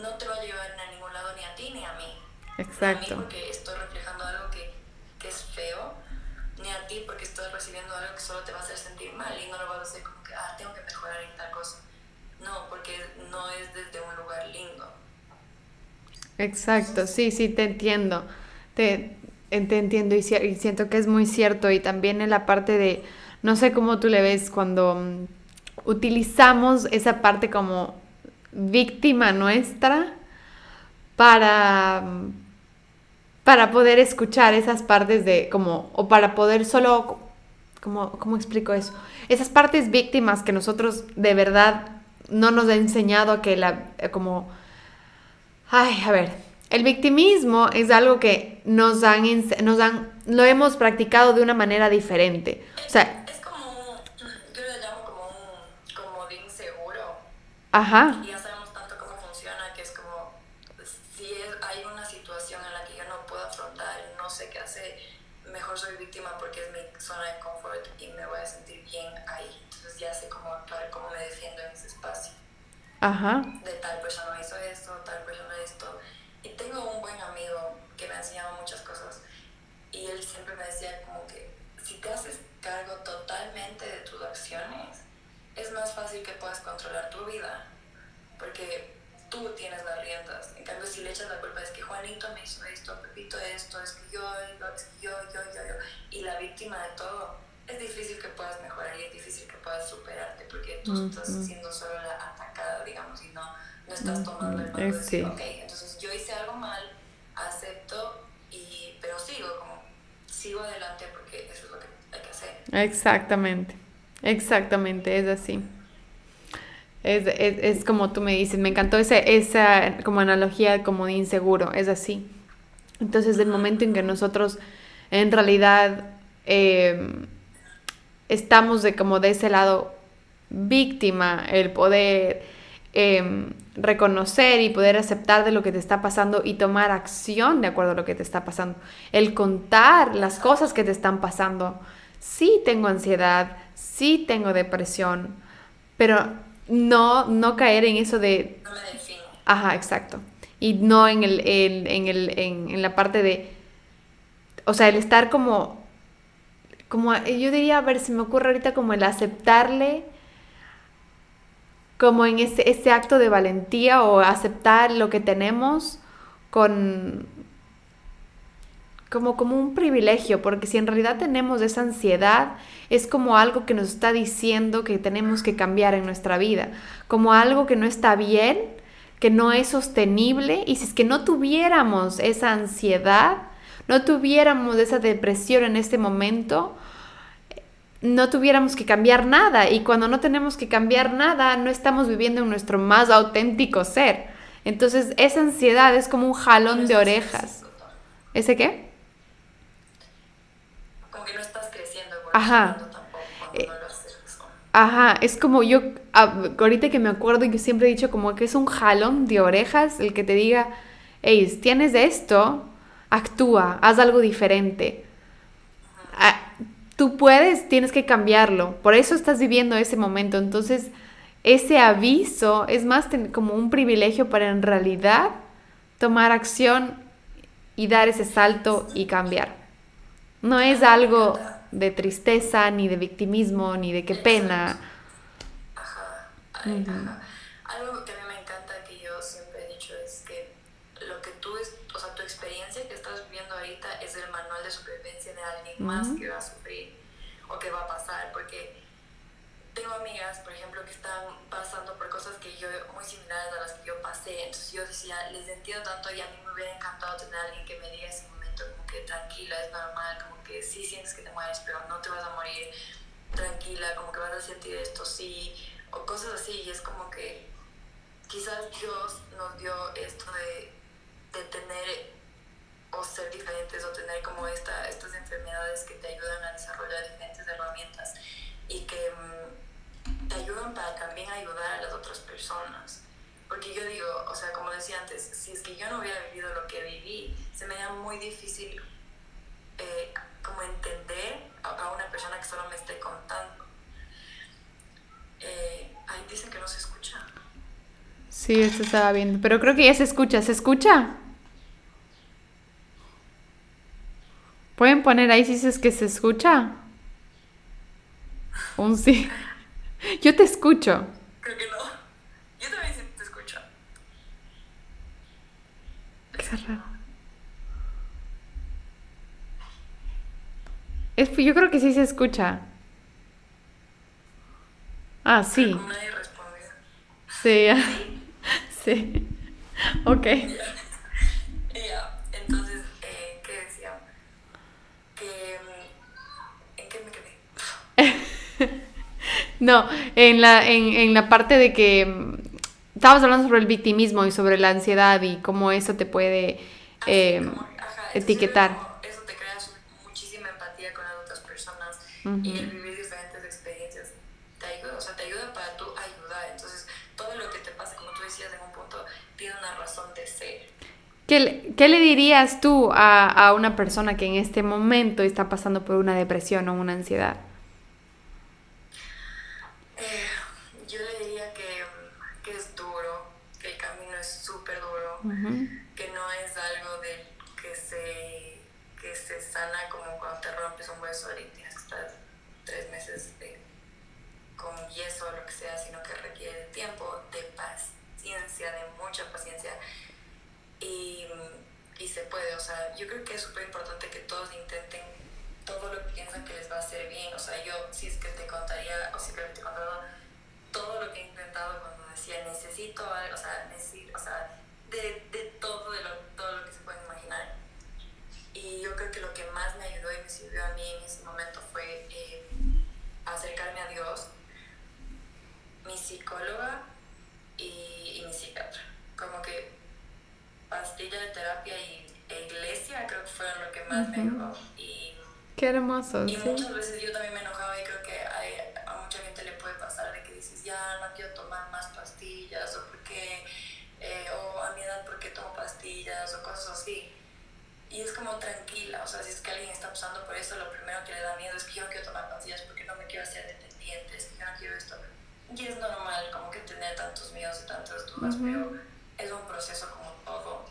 no te va a llevar a ningún lado ni a ti ni a mí. Exacto. Ni a mí porque estoy reflejando algo que, que es feo, ni a ti porque estás recibiendo algo que solo te va a hacer sentir mal y no lo vas a hacer como que, ah, tengo que mejorar en tal cosa. No, porque no es desde un lugar lindo. Exacto, sí, sí, te entiendo. Te, te entiendo y, y, siento que es muy cierto. Y también en la parte de, no sé cómo tú le ves cuando mm, utilizamos esa parte como víctima nuestra para, mm, para poder escuchar esas partes de como, o para poder solo, como, ¿cómo explico eso? Esas partes víctimas que nosotros de verdad no nos ha enseñado que la, eh, como, ay, a ver, el victimismo es algo que nos han, nos han, lo hemos practicado de una manera diferente. O sea, es como, yo lo llamo como un comodín seguro. Ajá. Y ya sabemos tanto cómo funciona que es como, si hay una situación en la que yo no puedo afrontar, no sé qué hacer, mejor soy víctima porque es mi zona de confort y me voy a sentir bien ahí. Entonces ya sé cómo actuar, cómo me defiendo en ese espacio. Ajá. De tal persona hizo esto, tal persona esto. Y tengo un buen amigo que me ha enseñado muchas cosas y él siempre me decía como que si te haces cargo totalmente de tus acciones, es más fácil que puedas controlar tu vida, porque tú tienes las riendas. En cambio, si le echas la culpa es que Juanito me hizo esto, Pepito esto, es que yo, es que yo, yo, yo, yo, y la víctima de todo, es difícil que puedas mejorar y es difícil que puedas superarte, porque tú estás siendo solo la atacada, digamos, y no, no estás tomando el mando de ok, entonces yo hice algo mal, acepto, y, pero sigo, como, sigo adelante porque eso es lo que hay que hacer. Exactamente, exactamente, es así. Es, es, es, como tú me dices, me encantó esa, esa como analogía como de inseguro, es así. Entonces, el momento en que nosotros en realidad eh, estamos de como de ese lado víctima, el poder em, reconocer y poder aceptar de lo que te está pasando y tomar acción de acuerdo a lo que te está pasando, el contar las cosas que te están pasando. Sí tengo ansiedad, sí tengo depresión, pero no, no caer en eso de... No me defino. Ajá, exacto. Y no en, el, en, el, en, en la parte de... O sea, el estar como como yo diría, a ver, si me ocurre ahorita como el aceptarle, como en ese, ese acto de valentía o aceptar lo que tenemos con como, como un privilegio, porque si en realidad tenemos esa ansiedad, es como algo que nos está diciendo que tenemos que cambiar en nuestra vida, como algo que no está bien, que no es sostenible, y si es que no tuviéramos esa ansiedad, no tuviéramos esa depresión en este momento, no tuviéramos que cambiar nada. Y cuando no tenemos que cambiar nada, no estamos viviendo en nuestro más auténtico ser. Entonces, esa ansiedad es como un jalón de orejas. ¿Ese qué? Como que no estás creciendo. Ajá. Eh, ajá, es como yo, ahorita que me acuerdo, yo siempre he dicho como que es un jalón de orejas el que te diga, hey, tienes esto, actúa, haz algo diferente. Ah, tú puedes, tienes que cambiarlo. Por eso estás viviendo ese momento. Entonces, ese aviso es más como un privilegio para en realidad tomar acción y dar ese salto y cambiar. No es algo de tristeza, ni de victimismo, ni de qué pena. Ajá. ajá. Algo que a mí me encanta que yo siempre he dicho es que lo que tú, es, o sea, tu experiencia que estás viviendo ahorita es el manual de supervivencia de alguien más que va a sufrir o que va a pasar, porque tengo amigas, por ejemplo, que están pasando por cosas que yo, muy similares a las que yo pasé, entonces yo decía, les entiendo tanto y a mí me hubiera encantado tener a alguien que me diga ese momento como que tranquila, es normal, como que sí sientes que te mueres, pero no te vas a morir, tranquila, como que vas a sentir esto, sí, o cosas así, y es como que quizás Dios nos dio esto de, de tener o ser diferentes o tener como esta, estas enfermedades que te ayudan a desarrollar diferentes herramientas y que mm, te ayudan para también ayudar a las otras personas. Porque yo digo, o sea, como decía antes, si es que yo no hubiera vivido lo que viví, se me da muy difícil eh, como entender a, una persona que solo me esté contando. Eh, ahí dicen que no se escucha. Sí, esto estaba viendo, pero creo que ya se escucha. ¿Se escucha? ¿Pueden poner ahí si es que se escucha? Un sí. Yo te escucho. Creo que no. Yo también sí te escucho. Es, yo creo que sí se escucha. Ah, sí. nadie respondió. Sí, ya. Sí. Ok. Ya, entonces, eh, ¿qué decía? Que, mm, ¿En qué me quedé? no, en la, en, en la parte de que estábamos hablando sobre el victimismo y sobre la ansiedad y cómo eso te puede eh, ajá, etiquetar. Como eso te crea muchísima empatía con las otras personas Ujú. y el vivir diferentes experiencias te ayuda, o sea, te ayuda para tú ayudar. Entonces, todo lo que te pasa, como tú decías en un punto, tiene una razón de ser. ¿Qué, le- qué le dirías tú a, a una persona que en este momento está pasando por una depresión o una ansiedad? Eh, yo le diría que, mm, que es duro, que el camino es duro, Ujú. que no es algo de que se, que se sana como cuando te rompes un hueso y tienes que estar tres meses de- con yeso o lo que sea, sino que requiere tiempo, de paciencia, de mucha paciencia. Y, y se puede, o sea, yo creo que es súper importante que todos intenten todo lo que piensan que les va a hacer bien. O sea, yo si es que te contaría, o si que te he contado todo lo que he intentado cuando decía necesito algo, o sea, necesito, o sea, de, de todo, de lo, todo lo que se pueden imaginar. Y yo creo que lo que más me ayudó y me sirvió a mí en ese momento fue eh, acercarme a Dios, mi psicóloga y, y mi psiquiatra. Como que pastilla de terapia y e iglesia creo que fueron lo que más me Ujú. ayudó. Y, Qué hermoso, y sí. muchas veces yo también me enojaba y creo que hay- a mucha gente le puede pasar de que dices, ya no quiero tomar más pastillas o porque, eh, o a mi edad porque tomo pastillas o cosas así. Y es como tranquila, o sea, si es que alguien está pasando por eso, lo primero que le da miedo es que yo no quiero tomar pastillas porque no me quiero hacer dependiente, es que yo no quiero esto. Y es normal como que tener tantos miedos y tantas dudas, Ujú. pero es un proceso como todo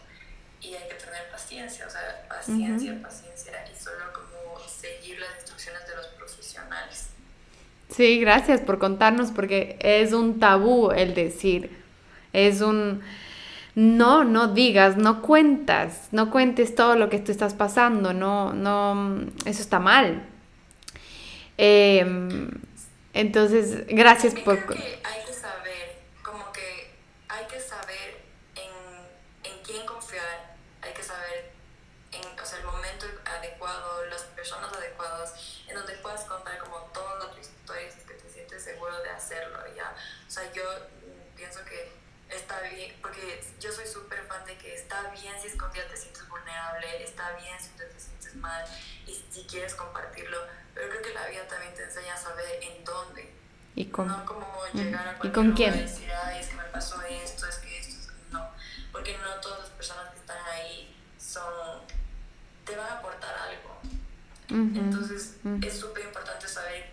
y hay que tener paciencia, o sea, paciencia, Ujú. paciencia y solo como seguir las instrucciones de los profesionales. Sí, gracias por contarnos porque es un tabú el decir. Es un... No, no digas, no cuentas, no cuentes todo lo que tú estás pasando, no, no, eso está mal. Em, entonces, gracias por... creo que hay que saber, como que hay que saber en, en quién confiar, hay que saber en, o sea, el momento adecuado, las personas adecuadas, en donde puedas contar como toda tu historia, si es que te sientes seguro de hacerlo, ¿ya? O sea, yo mm, pienso que está bien, porque yo soy súper fan de que está bien si es que un día te sientes vulnerable, está bien si día te sientes mal y si quieres compartirlo, pero creo que la vida también te enseña a saber en dónde. Y con... No como llegar a ¿Y con quién? y decir, ay, es que me pasó esto, es que esto, no. Porque no todas las personas que están ahí son, te van a aportar algo. Ujú, Entonces ujú. es súper importante saber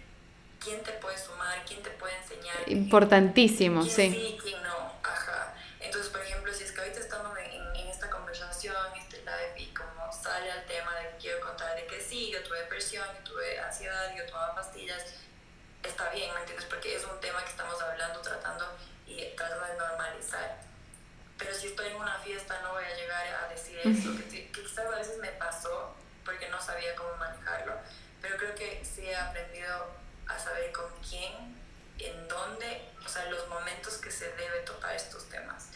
quién te puede sumar, quién te puede enseñar. Importantísimo, quién sí. sí, quién no. Ajá. Entonces, por ejemplo, si es que ahorita estamos en, en- esta conversación, este live, y sale al tema de que quiero contar de que sí, yo tuve depresión, yo tuve ansiedad, yo tomaba pastillas, está bien, ¿me entiendes? Porque es un tema que estamos hablando, tratando y tratando de normalizar. Pero si estoy en una fiesta no voy a llegar a decir eso, que, que quizás a veces me pasó porque no sabía cómo manejarlo, pero creo que sí he aprendido a saber con quién, en dónde, o sea, los momentos que se debe tocar estos temas.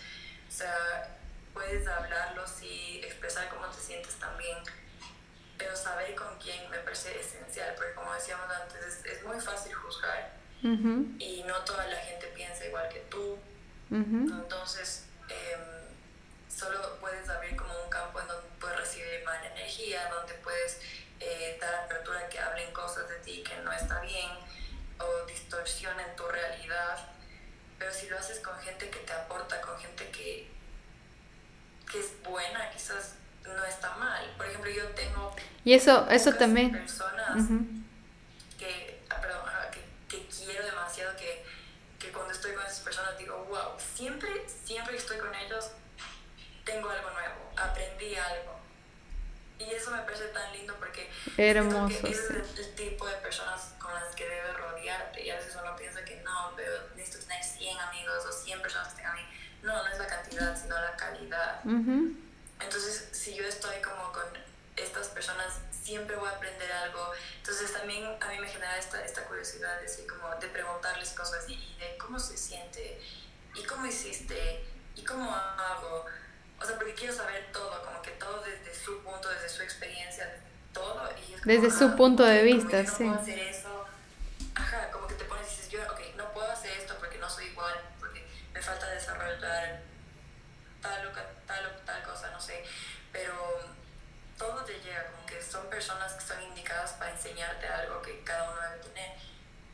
O sea, puedes hablarlos y expresar cómo te sientes también, pero saber con quién me parece esencial, porque como decíamos antes, es, es muy fácil juzgar Ujú, y no toda la gente piensa igual que tú, ujú. entonces em, solo puedes abrir como un campo en donde puedes recibir mala energía, donde puedes eh, dar apertura a que hablen cosas de ti que no está bien o distorsionen tu realidad. pero si lo haces con gente que te aporta, con gente que, que es buena, quizás no está mal. Por ejemplo, yo tengo... Y eso, eso también... Personas que, ah, perdón, que, que, quiero demasiado, que, que cuando estoy con esas personas digo, wow, siempre, siempre que estoy con ellos tengo algo nuevo, aprendí algo. Y eso me parece tan lindo porque Hermoso, que es el, tipo de personas con las que debes rodearte. Y a veces uno piensa que no, pero necesito tener 100 amigos o 100 personas que tengan a mí. No, no es la cantidad, sino la calidad. Entonces, si yo estoy como con estas personas, siempre voy a aprender algo. Entonces, también a mí me genera esta, esta curiosidad de, decir, como de preguntarles cosas y, de cómo se siente, y cómo hiciste, y cómo hago. O sea, porque quiero saber todo, como que todo desde su punto, desde su experiencia, todo. Y es desde su punto de vista, no sí. Puedo hacer eso. Ajá, como que te pones y dices, yo, ok, no puedo hacer esto porque no soy igual, me falta desarrollar tal o tal, tal cosa, no sé. Pero todo te llega, como que son personas que son indicadas para enseñarte algo que cada uno debe tener,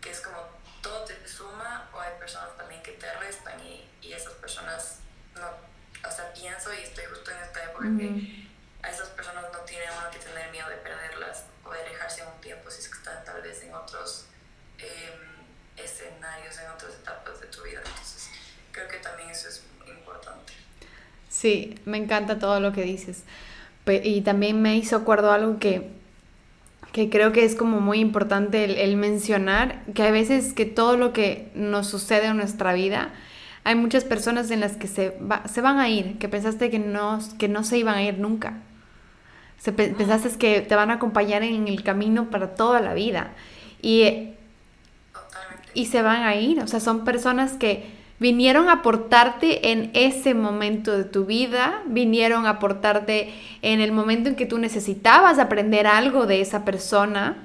que es como todo te suma o hay personas también que te restan y, y esas personas no o sea, pienso y estoy justo en esta época que a esas personas no tiene uno que tener miedo de perderlas o de alejarse un tiempo si es que están tal vez en otros em, escenarios, en otras etapas de tu vida. Entonces, creo que también eso es importante. Sí, me encanta todo lo que dices. Y también me hizo acuerdo algo que, que creo que es como muy importante el, el mencionar, que hay veces que todo lo que nos sucede en nuestra vida, hay muchas personas en las que se, se van a ir, que pensaste que no, que no se iban a ir nunca. Se, pensaste que te van a acompañar en el camino para toda la vida. Y, y se van a ir. O sea, son personas que vinieron a aportarte en ese momento de tu vida, vinieron a aportarte en el momento en que tú necesitabas aprender algo de esa persona,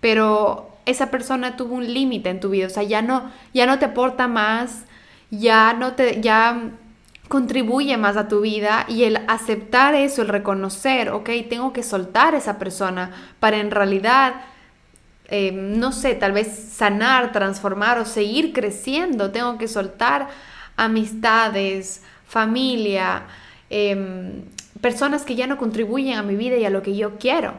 pero esa persona tuvo un límite en tu vida, o sea, ya no, ya no te aporta más, ya no te, ya contribuye más a tu vida y el aceptar eso, el reconocer, ok, tengo que soltar a esa persona para en realidad, eh, no sé, tal vez sanar, transformar o seguir creciendo, tengo que soltar amistades, familia, em, personas que ya no contribuyen a mi vida y a lo que yo quiero.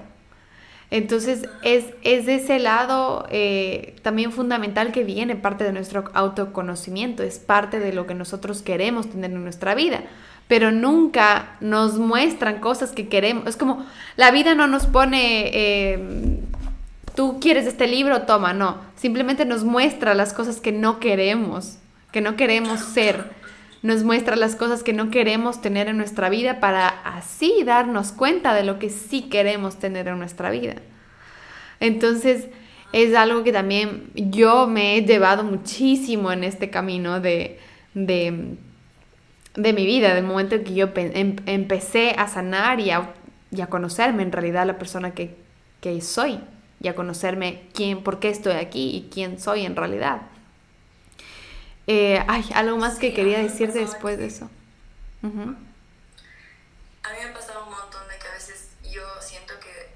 Entonces es, es de ese lado eh, también fundamental que viene parte de nuestro autoconocimiento, es parte de lo que nosotros queremos tener en nuestra vida, pero nunca nos muestran cosas que queremos. Es como la vida no nos pone, eh, tú quieres este libro, toma, no, simplemente nos muestra las cosas que no queremos, que no queremos ser. Nos muestra las cosas que no queremos tener en nuestra vida para así darnos cuenta de lo que sí queremos tener en nuestra vida. Entonces, es algo que también yo me he llevado muchísimo en este camino de, de, mi vida, del momento en que yo em, empecé a sanar y a, conocerme en realidad la persona que, que soy y a conocerme quién, por qué estoy aquí y quién soy en realidad. Eh, ay, algo más que quería decir después de eso. A mí me ha pasado un montón de que a veces yo siento que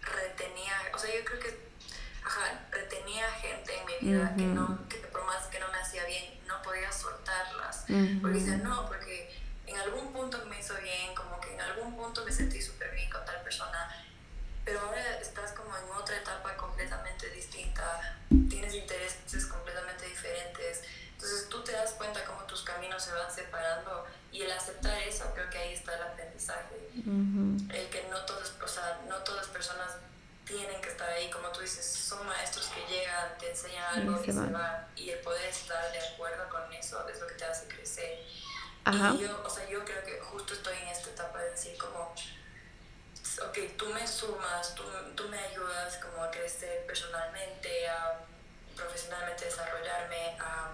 retenía, o sea, yo creo que, ajá, retenía gente en mi vida que no, que por más que no me hacía bien, no podía soltarlas. Porque decía, no, porque separando y el aceptar eso, creo que ahí está el aprendizaje. El que no todas, o sea, no todas las personas tienen que estar ahí, como tú dices, son maestros que llegan, te enseñan algo y se, van. Y el poder estar de acuerdo con eso es lo que te hace crecer. Y yo, o sea, yo creo que justo estoy en esta etapa de decir como, ok, tú me sumas, tú, tú me ayudas como a crecer personalmente, a profesionalmente desarrollarme, a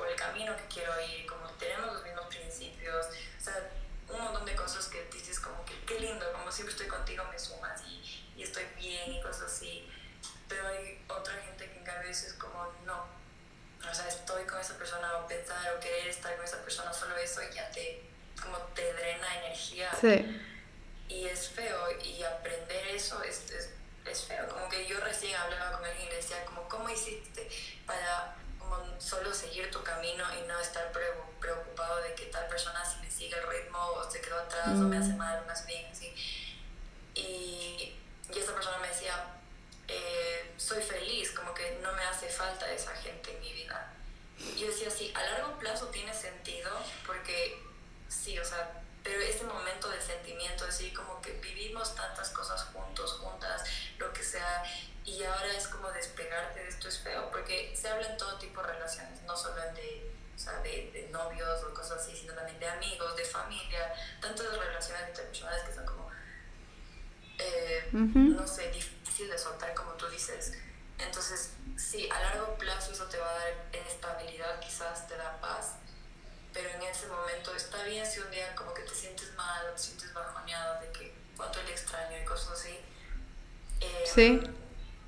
por el camino que quiero ir, como tenemos los mismos principios, o sea, un montón de cosas que dices como que qué lindo, como siempre estoy contigo me sumas y, y estoy bien y cosas así, pero hay otra gente que en cambio dices como no, o sea, estoy con esa persona o pensar o querer estar con esa persona, solo eso ya te, como te drena energía. Sí. Y es feo y aprender eso es, es, es feo, como que yo recién hablaba con alguien y le decía como, ¿cómo hiciste para solo seguir tu camino y no estar preocupado de que tal persona si me sigue el ritmo o se quedó atrás o me hace mm. mal hace bien, así. Y, y esa persona me decía, eh, soy feliz, como que no me hace falta esa gente en mi vida. Y yo decía, sí, a largo plazo tiene sentido porque sí, o sea, pero ese momento de sentimiento, así como que vivimos tantas cosas juntos, juntas, lo que sea, y ahora es como despegarte de esto es feo, porque se habla en todo tipo de relaciones, no solo de, o sea, de, novios o cosas así, sino también de amigos, de familia, tantas relaciones interpersonales que son como, eh, no sé, difícil de soltar como tú dices. Entonces, sí, a largo plazo eso te va a dar estabilidad, quizás te da paz, pero en ese momento está bien si un día como que te sientes mal o te sientes bajoneado de que cuánto le extraño y cosas así. Eh, sí.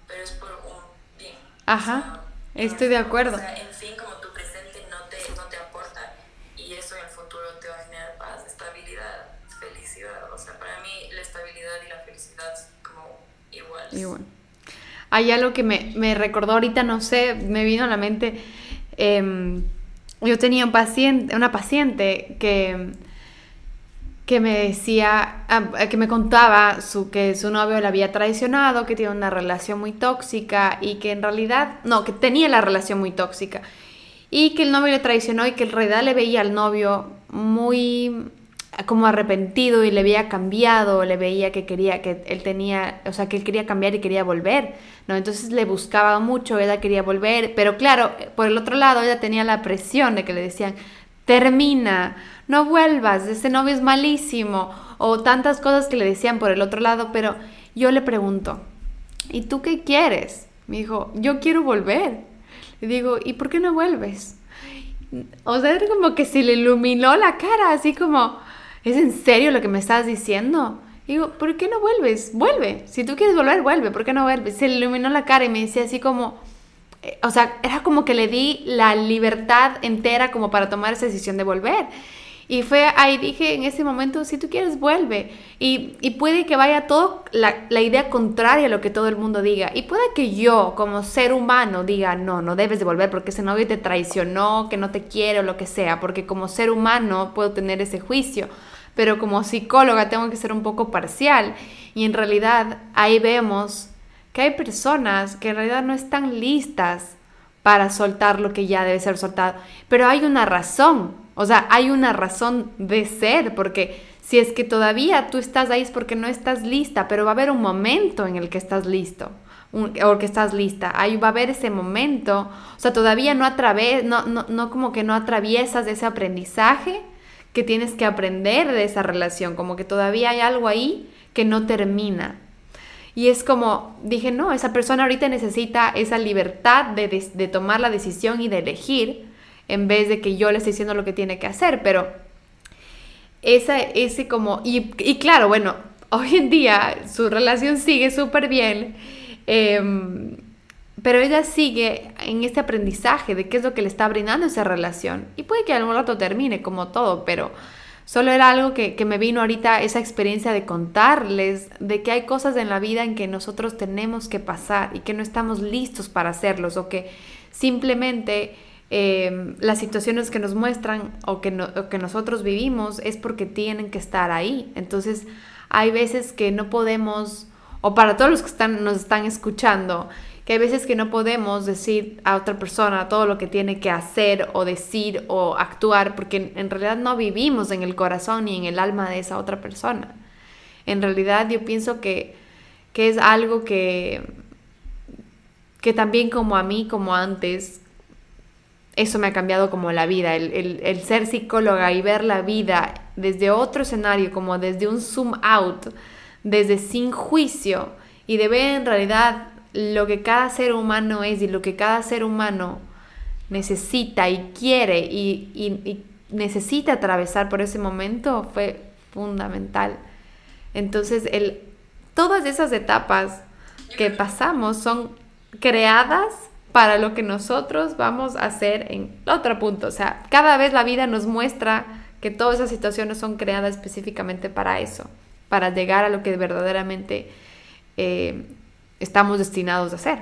Pero es por un bien. Ajá, estoy de acuerdo. O sea, en fin, como tu presente no te, no te aporta y eso en el futuro te va a generar paz, estabilidad, felicidad. O sea, para mí la estabilidad y la felicidad como igual. Igual. Hay algo que me, me recordó ahorita, no sé, me vino a la mente. Eh, yo tenía un paciente, una paciente que, que me decía, ah, que me contaba su, que su novio la había traicionado, que tiene una relación muy tóxica y que en realidad, no, que tenía la relación muy tóxica. Y que el novio le traicionó y que en realidad le veía al novio muy como arrepentido y le había cambiado, le veía que quería, que él tenía, o sea, que él quería cambiar y quería volver, ¿no? Entonces le buscaba mucho, ella quería volver, pero claro, por el otro lado ella tenía la presión de que le decían, termina, no vuelvas, ese novio es malísimo, o tantas cosas que le decían por el otro lado, pero yo le pregunto, ¿y tú qué quieres? Me dijo, yo quiero volver. Le digo, ¿y por qué no vuelves? O sea, como que se le iluminó la cara, así como, ¿es en serio lo que me estás diciendo? digo, ¿por qué no vuelves? Vuelve. Si tú quieres volver, vuelve. ¿Por qué no vuelves? Se le iluminó la cara y me decía así como, eh, o sea, era como que le di la libertad entera como para tomar esa decisión de volver. Y fue ahí, dije, en ese momento, si tú quieres, vuelve. Y, y puede que vaya todo la, la, idea contraria a lo que todo el mundo diga. Y puede que yo, como ser humano, diga, no, no debes de volver porque ese novio te traicionó, que no te quiere o lo que sea. Porque como ser humano puedo tener ese juicio pero como psicóloga tengo que ser un poco parcial y en realidad ahí vemos que hay personas que en realidad no están listas para soltar lo que ya debe ser soltado, pero hay una razón, o sea, hay una razón de ser, porque si es que todavía tú estás ahí es porque no estás lista, pero va a haber un momento en el que estás listo. o que estás lista, ahí va a haber ese momento, o sea, todavía no, atraves, no, no, no como que no atraviesas ese aprendizaje, que tienes que aprender de esa relación, como que todavía hay algo ahí que no termina. Y es como, dije, no, esa persona ahorita necesita esa libertad de, tomar la decisión y de elegir, en vez de que yo le esté diciendo lo que tiene que hacer, pero esa, ese como, y, claro, bueno, hoy en día su relación sigue súper bien. Em, pero ella sigue en este aprendizaje de qué es lo que le está brindando esa relación. Y puede que algún rato termine, como todo, pero solo era algo que, me vino ahorita esa experiencia de contarles de que hay cosas en la vida en que nosotros tenemos que pasar y que no estamos listos para hacerlos o que simplemente em, las situaciones que nos muestran o que, que nosotros vivimos es porque tienen que estar ahí. Entonces hay veces que no podemos, o para todos los que están, nos están escuchando, que hay veces que no podemos decir a otra persona todo lo que tiene que hacer o decir o actuar, porque en realidad no vivimos en el corazón ni en el alma de esa otra persona. En realidad yo pienso que, que es algo que, que también como a mí, como antes, eso me ha cambiado como la vida, el, el, el, ser psicóloga y ver la vida desde otro escenario, como desde un zoom out, desde sin juicio y de ver en realidad lo que cada ser humano es y lo que cada ser humano necesita y quiere y, necesita atravesar por ese momento fue fundamental. Entonces, el, todas esas etapas que pasamos son creadas para lo que nosotros vamos a hacer en otro punto. O sea, cada vez la vida nos muestra que todas esas situaciones son creadas específicamente para eso, para llegar a lo que verdaderamente eh, estamos destinados a hacer.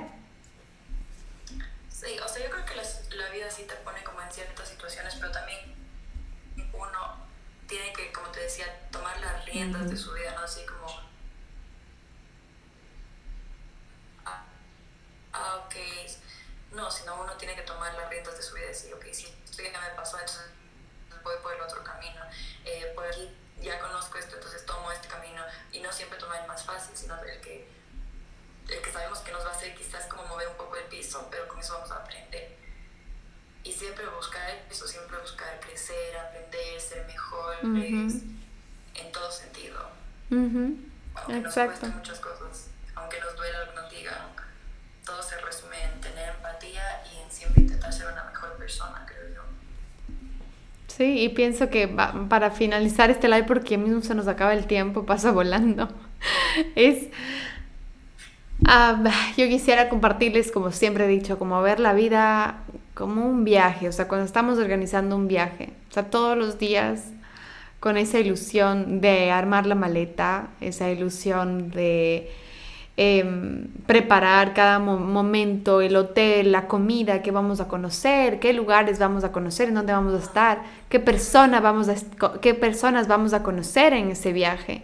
Sí, o sea, yo creo que las, la vida sí te pone como en ciertas situaciones, pero también uno tiene que, como te decía, tomar las riendas uh -huh. de su vida, ¿no? Así como... Ah, ah, ok. No, sino uno tiene que tomar las riendas de su vida y decir, ok, si esto ya me pasó, entonces voy por el otro camino. Eh, por aquí ya conozco esto, entonces tomo este camino. Y no siempre tomar el más fácil, sino el que el que sabemos que nos va a hacer quizás como mover un poco el piso, pero con eso vamos a aprender. Y siempre buscar eso, siempre buscar crecer, aprender, ser mejores, en todo sentido. Aunque Exacto. nos muchas cosas, aunque nos duela lo que nos digan, todo se resume en tener empatía y en siempre intentar ser una mejor persona, creo yo. Sí, y pienso que para finalizar este live, porque mismo se nos acaba el tiempo, pasa volando, es... yo quisiera compartirles, como siempre he dicho, como ver la vida como un viaje, o sea, cuando estamos organizando un viaje, o sea, todos los días con esa ilusión de armar la maleta, esa ilusión de em, preparar cada momento, el hotel, la comida que vamos a conocer, qué lugares vamos a conocer, en dónde vamos a estar, qué, persona vamos a, qué personas vamos a conocer en ese viaje.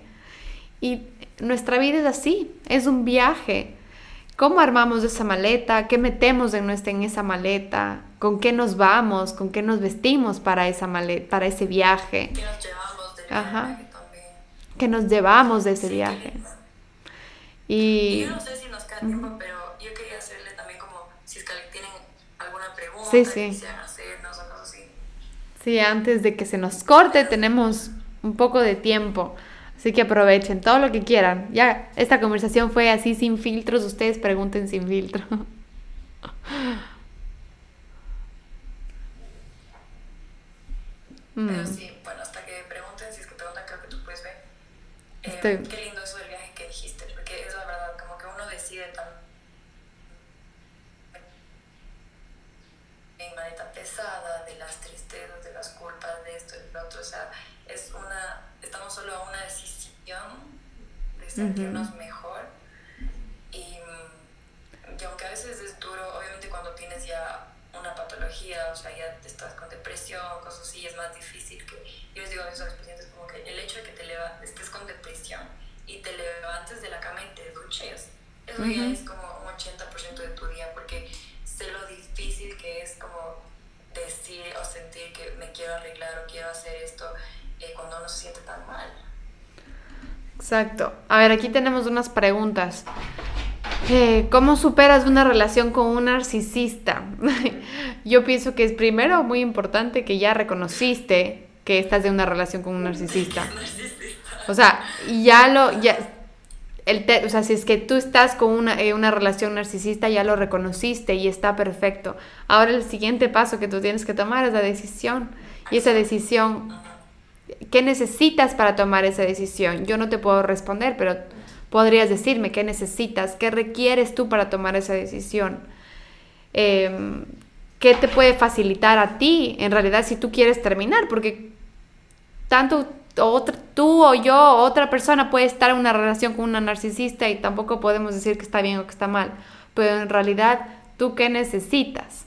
Y nuestra vida es así, es un viaje. ¿Cómo armamos esa maleta? ¿Qué metemos en, nuestra, en esa maleta? ¿Con qué nos vamos? ¿Con qué nos vestimos para, esa maleta, para ese viaje? Ajá. Que nos llevamos de ese viaje. Y, yo no sé si nos queda tiempo, pero yo quería hacerle también como, si es que tienen alguna pregunta sí, sí. hacernos o cosas así. Sí, antes de que se nos corte tenemos un poco de tiempo. Así que aprovechen todo lo que quieran. Ya, esta conversación fue así sin filtros. Ustedes pregunten sin filtro. Pero sí, Qué lindo eso del viaje que dijiste, porque es la verdad, como que uno decide tan en maleta pesada, de las tristezas, de las culpas, de esto y lo otro, o sea, es una, estamos solo a una decisión de sentirnos mejor. Y, y aunque a veces es duro, obviamente cuando tienes ya una patología, o sea, ya estás con depresión, cosas así, es más difícil que, yo les digo a los pacientes como que el hecho de que te leva, estés con depresión y te levantes de la cama y te duches, eso ya es como un 80% de tu día, porque sé lo difícil que es como decir o sentir que me quiero arreglar o quiero hacer esto eh, cuando uno se siente tan mal. Exacto. A ver, aquí tenemos unas preguntas. Eh, ¿Cómo superas una relación con un narcisista? Yo pienso que es primero muy importante que ya reconociste que estás en una relación con un narcisista. O sea, ya lo, ya, el o sea, si es que tú estás con una, eh, una relación narcisista, ya lo reconociste y está perfecto. Ahora el siguiente paso que tú tienes que tomar es la decisión. Y esa decisión, ¿qué necesitas para tomar esa decisión? Yo no te puedo responder, pero podrías decirme qué necesitas, qué requieres tú para tomar esa decisión. Em, ¿Qué te puede facilitar a ti, en realidad, si tú quieres terminar? Porque tanto tú o yo otra persona puede estar en una relación con una narcisista y tampoco podemos decir que está bien o que está mal. Pero en realidad, ¿tú qué necesitas?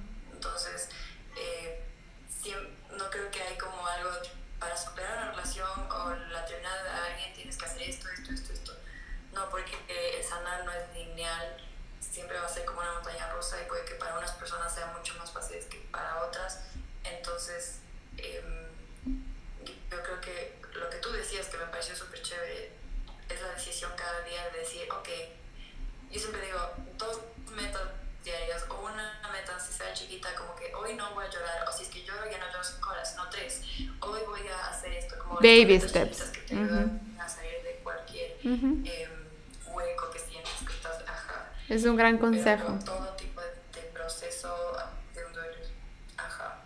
baby steps que te ayudan a salir de cualquier eh, hueco que sientes que estás, ajá. Es un gran consejo. todo tipo de, proceso de un duelo, ajá.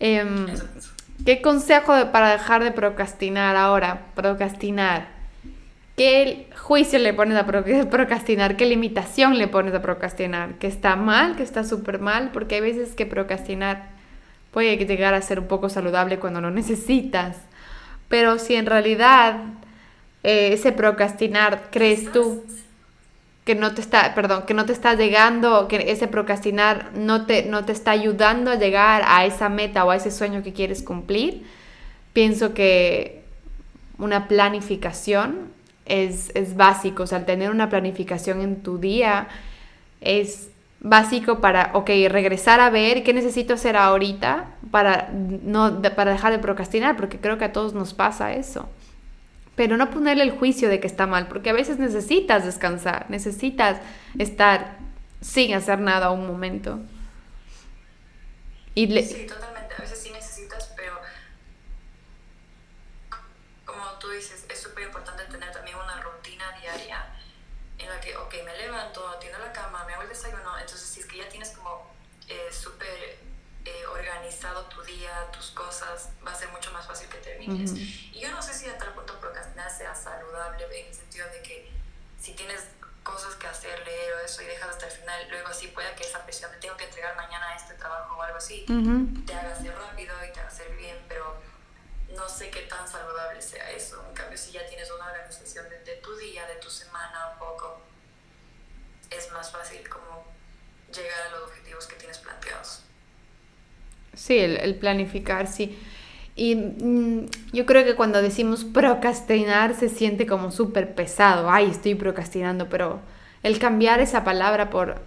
Eh, ¿Qué consejo para dejar de procrastinar ahora? Procrastinar. ¿Qué juicio le pones a procrastinar? ¿Qué limitación le pones a procrastinar? ¿Que está mal? ¿Que está súper mal? Porque hay veces que procrastinar puede llegar a ser un poco saludable cuando lo necesitas. Pero si en realidad eh, ese procrastinar crees tú que no te está, perdón, que no te está llegando, que ese procrastinar no te, no te está ayudando a llegar a esa meta o a ese sueño que quieres cumplir, pienso que una planificación es, básico, o sea, tener una planificación en tu día es básico para, ok, regresar a ver qué necesito hacer ahorita para, no, para dejar de procrastinar, porque creo que a todos nos pasa eso. Pero no ponerle el juicio de que está mal, porque a veces necesitas descansar, necesitas estar sin hacer nada un momento. Y sí, totalmente. Que, ok, me levanto, atiendo la cama, me hago el desayuno. Entonces, si es que ya tienes como eh, súper eh, organizado tu día, tus cosas, va a ser mucho más fácil que termines. Y yo no sé si a tal punto procrastinar sea saludable en el sentido de que si tienes cosas que hacer, leer o eso y dejas hasta el final, luego así pueda que esa presión de tengo que entregar mañana este trabajo o algo así, te haga hacer rápido y te haga hacer bien, pero no sé qué tan saludable sea eso. En cambio, si ya tienes una organización de, de tu día, de tu semana un poco, es más fácil como llegar a los objetivos que tienes planteados. Sí, el, planificar, sí. Y mm, yo creo que cuando decimos procrastinar se siente como súper pesado. Ay, estoy procrastinando, pero el cambiar esa palabra por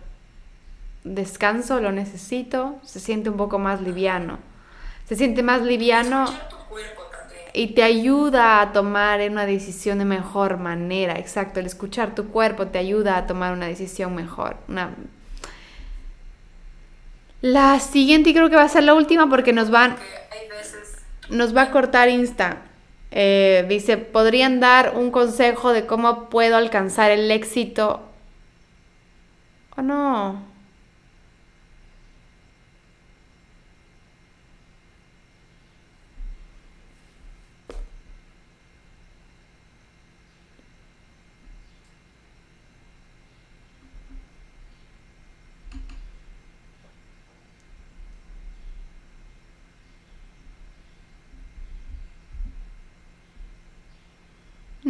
descanso, lo necesito, se siente un poco más liviano. Se siente más liviano y te ayuda a tomar una decisión de mejor manera. Exacto, el escuchar tu cuerpo te ayuda a tomar una decisión mejor, una la siguiente y creo que va a ser la última porque nos van... Nos va a cortar Insta. Eh, dice, ¿podrían dar un consejo de cómo puedo alcanzar el éxito? ¿O no?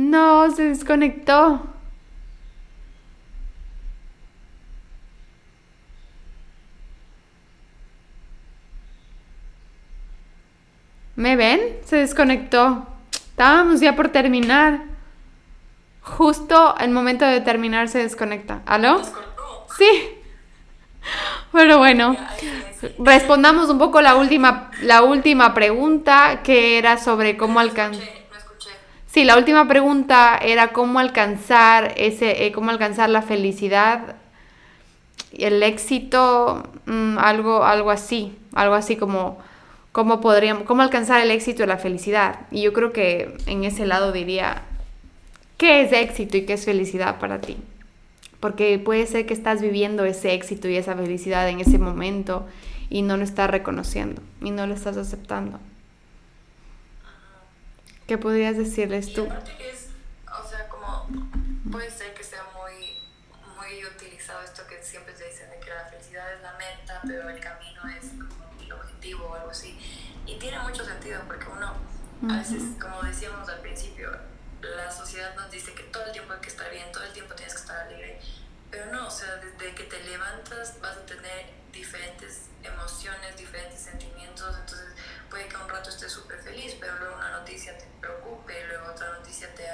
No, se desconectó. ¿Me ven? Se desconectó. Estábamos ya por terminar. Justo el momento de terminar se desconecta. ¿Aló? Sí. Pero bueno, respondamos un poco la última, la última pregunta que era sobre cómo alcanzar. Sí, la última pregunta era cómo alcanzar ese, eh, cómo alcanzar la felicidad, el éxito, mm, algo, algo así, algo así como cómo podríamos, cómo alcanzar el éxito y la felicidad. Y yo creo que en ese lado diría, ¿qué es éxito y qué es felicidad para ti? Porque puede ser que estás viviendo ese éxito y esa felicidad en ese momento y no lo estás reconociendo y no lo estás aceptando. ¿Qué podrías decirles tú? aparte que es, o sea, como puede ser que sea muy, muy utilizado esto que siempre te dicen de que la felicidad es la meta, pero el camino es como el objetivo o algo así. Y tiene mucho sentido porque uno, a veces, como decíamos al principio, la sociedad nos dice que todo el tiempo hay que estar bien, todo el tiempo tienes que estar alegre. Pero no, o sea, desde que te levantas vas a tener diferentes emociones, diferentes sentimientos, entonces puede que un rato estés súper feliz, pero luego una noticia te preocupe, luego otra noticia te,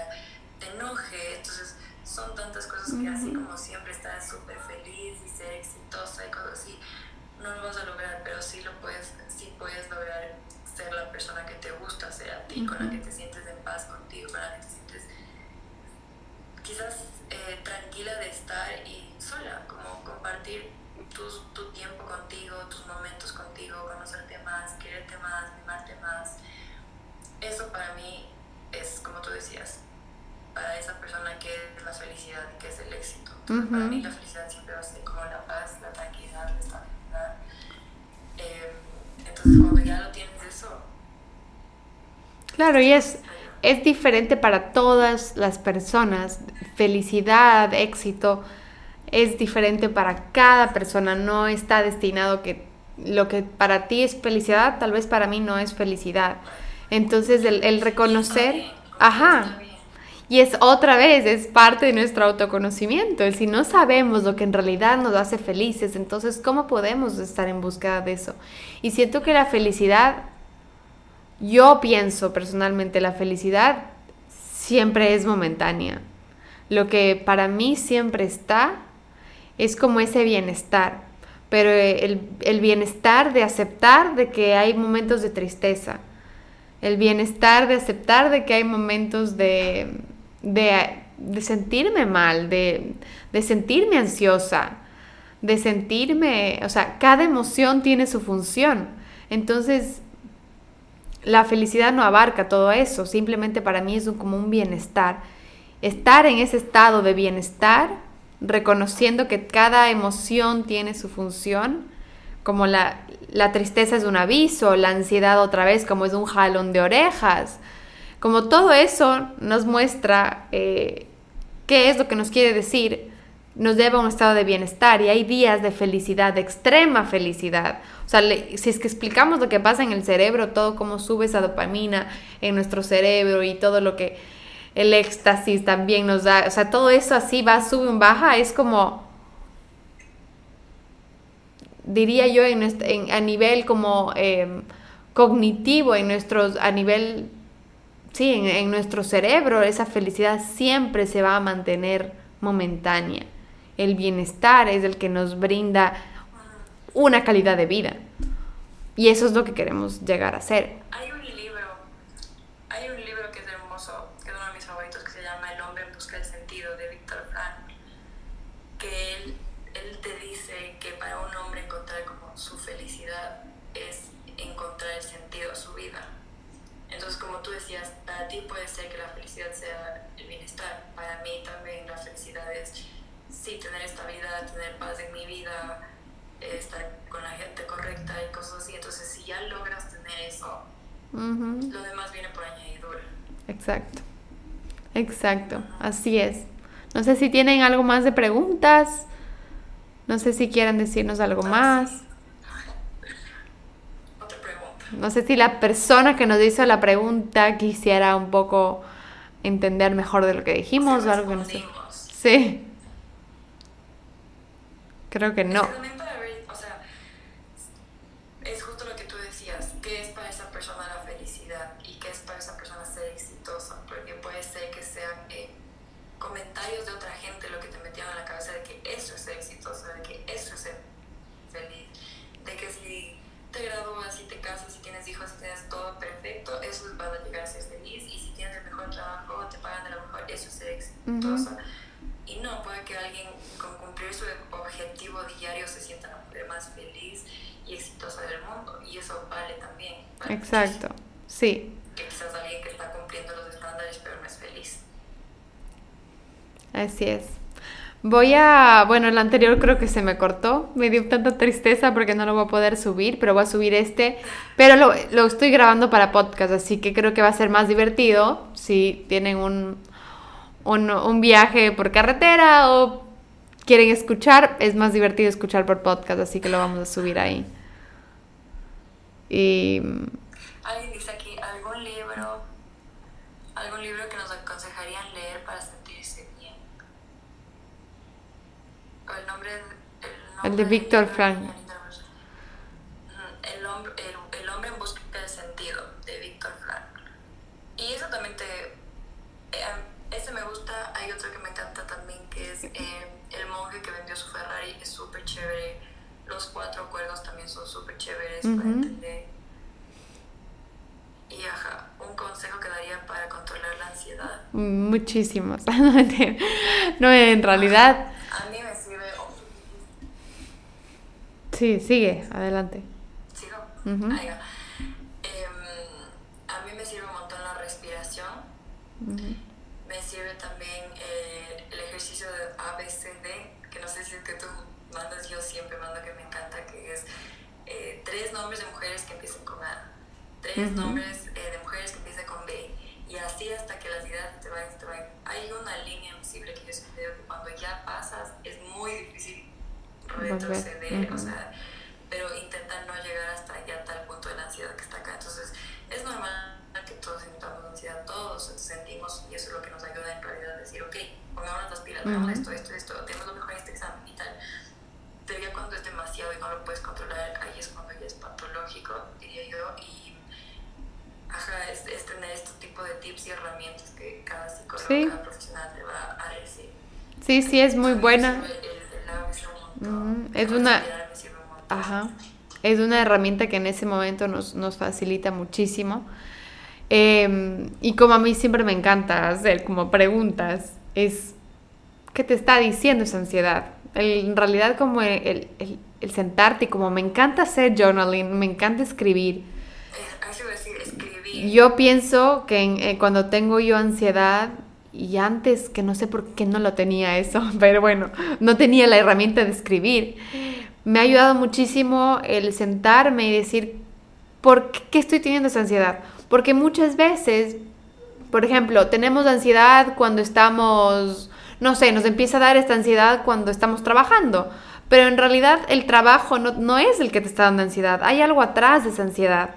te enoje, entonces son tantas cosas que así como siempre estar súper feliz y ser exitosa y cosas así, no lo vas a lograr, pero sí lo puedes, sí puedes lograr ser la persona que te gusta ser a ti, con la que te sientes en paz contigo, con la que te sientes quizás eh, tranquila de estar y sola, como compartir tu, tiempo contigo, tus momentos contigo, conocerte más, quererte más, mimarte más. Eso para mí es, como tú decías, para esa persona que es la felicidad, que es el éxito. Para mí la felicidad siempre va a ser como la paz, la tranquilidad, la estabilidad. Em, entonces cuando ya lo tienes eso... Claro, y es es diferente para todas las personas. Felicidad, éxito, es diferente para cada persona. No está destinado que lo que para ti es felicidad, tal vez para mí no es felicidad. Entonces el, el reconocer, ajá, y es otra vez, es parte de nuestro autoconocimiento. El si no sabemos lo que en realidad nos hace felices, entonces ¿cómo podemos estar en búsqueda de eso? Y siento que la felicidad, yo pienso personalmente, la felicidad siempre es momentánea. Lo que para mí siempre está es como ese bienestar, pero el, el bienestar de aceptar de que hay momentos de tristeza, el bienestar de aceptar de que hay momentos de de, sentirme mal, de, de sentirme ansiosa, de sentirme, o sea, cada emoción tiene su función. Entonces, la felicidad no abarca todo eso, simplemente para mí es como un bienestar. Estar en ese estado de bienestar, reconociendo que cada emoción tiene su función, como la, la tristeza es un aviso, la ansiedad otra vez como es un jalón de orejas, como todo eso nos muestra eh, qué es lo que nos quiere decir, nos lleva a un estado de bienestar y hay días de felicidad, de extrema felicidad. O sea, si es que explicamos lo que pasa en el cerebro, todo cómo sube esa dopamina en nuestro cerebro y todo lo que el éxtasis también nos da, o sea, todo eso así va, sube, baja, es como, diría yo, en, a nivel como em, cognitivo, en nuestros, a nivel sí, en, nuestro cerebro esa felicidad siempre se va a mantener momentánea. El bienestar es el que nos brinda una calidad de vida. Y eso es lo que queremos llegar a ser. Lo demás viene por añadidura. Exacto. Exacto, así es. No sé si tienen algo más de preguntas. No sé si quieran decirnos algo ah, más. No sé si la persona que nos hizo la pregunta quisiera un poco entender mejor de lo que dijimos o algo que no sé. Sí. Creo que no. Más feliz y exitosa del mundo. Y eso vale también. Exacto, sí. Que quizás alguien que está cumpliendo los estándares pero no es feliz. Así es. Voy a, bueno, el anterior creo que se me cortó, me dio tanta tristeza porque no lo voy a poder subir, pero voy a subir este, pero lo, lo estoy grabando para podcast, así que creo que va a ser más divertido si tienen un, un, un viaje por carretera o quieren escuchar, es más divertido escuchar por podcast, así que lo vamos a subir ahí. Y... Alguien dice aquí, ¿algún libro, algún libro que nos aconsejarían leer para el nombre, el, de Víctor Frank. Súper chéveres para entender. Y ajá, un consejo que daría para controlar la ansiedad. Muchísimos. no, en realidad... A mí me Sí, sigue, adelante. ¿Sigo? Ahí va. Em, a mí me sirve un montón la respiración. Me con A, tres nombres eh, de mujeres que empiecen con B Y así hasta que la ansiedad te va, te va. Hay una línea invisible que yo siempre digo que cuando ya pasas es muy difícil retroceder, o sea, pero intentar no llegar hasta ya tal punto de la ansiedad que está acá. Entonces, es normal que todos sintamos ansiedad, todos sentimos, y eso es lo que nos ayuda en realidad a decir, ok, pongámonos las pilas, hagamos esto, esto, esto, tenemos lo mejor en este examen y tal. Pero ya cuando es demasiado y no lo puedes controlar, ahí es cuando ya es patológico, diría yo, y ajá, es, es tener este tipo de tips y herramientas que cada psicólogo, cada profesional te va a decir. Sí, sí, es muy buena. Es una... Ajá. Es una herramienta que en ese momento nos, nos facilita muchísimo. Em, y como a mí siempre me encanta hacer como preguntas, es ¿qué te está diciendo esa ansiedad? en realidad como el, el, el, sentarte y como me encanta hacer journaling, me encanta escribir. Yo pienso que eh, cuando tengo yo ansiedad, y antes que no sé por qué no lo tenía eso, pero bueno, no tenía la herramienta de escribir, me ha ayudado muchísimo el sentarme y decir, ¿por qué estoy teniendo esa ansiedad? Porque muchas veces, por ejemplo, tenemos ansiedad cuando estamos, no sé, nos empieza a dar esta ansiedad cuando estamos trabajando, pero en realidad el trabajo no, es el que te está dando ansiedad, hay algo atrás de esa ansiedad.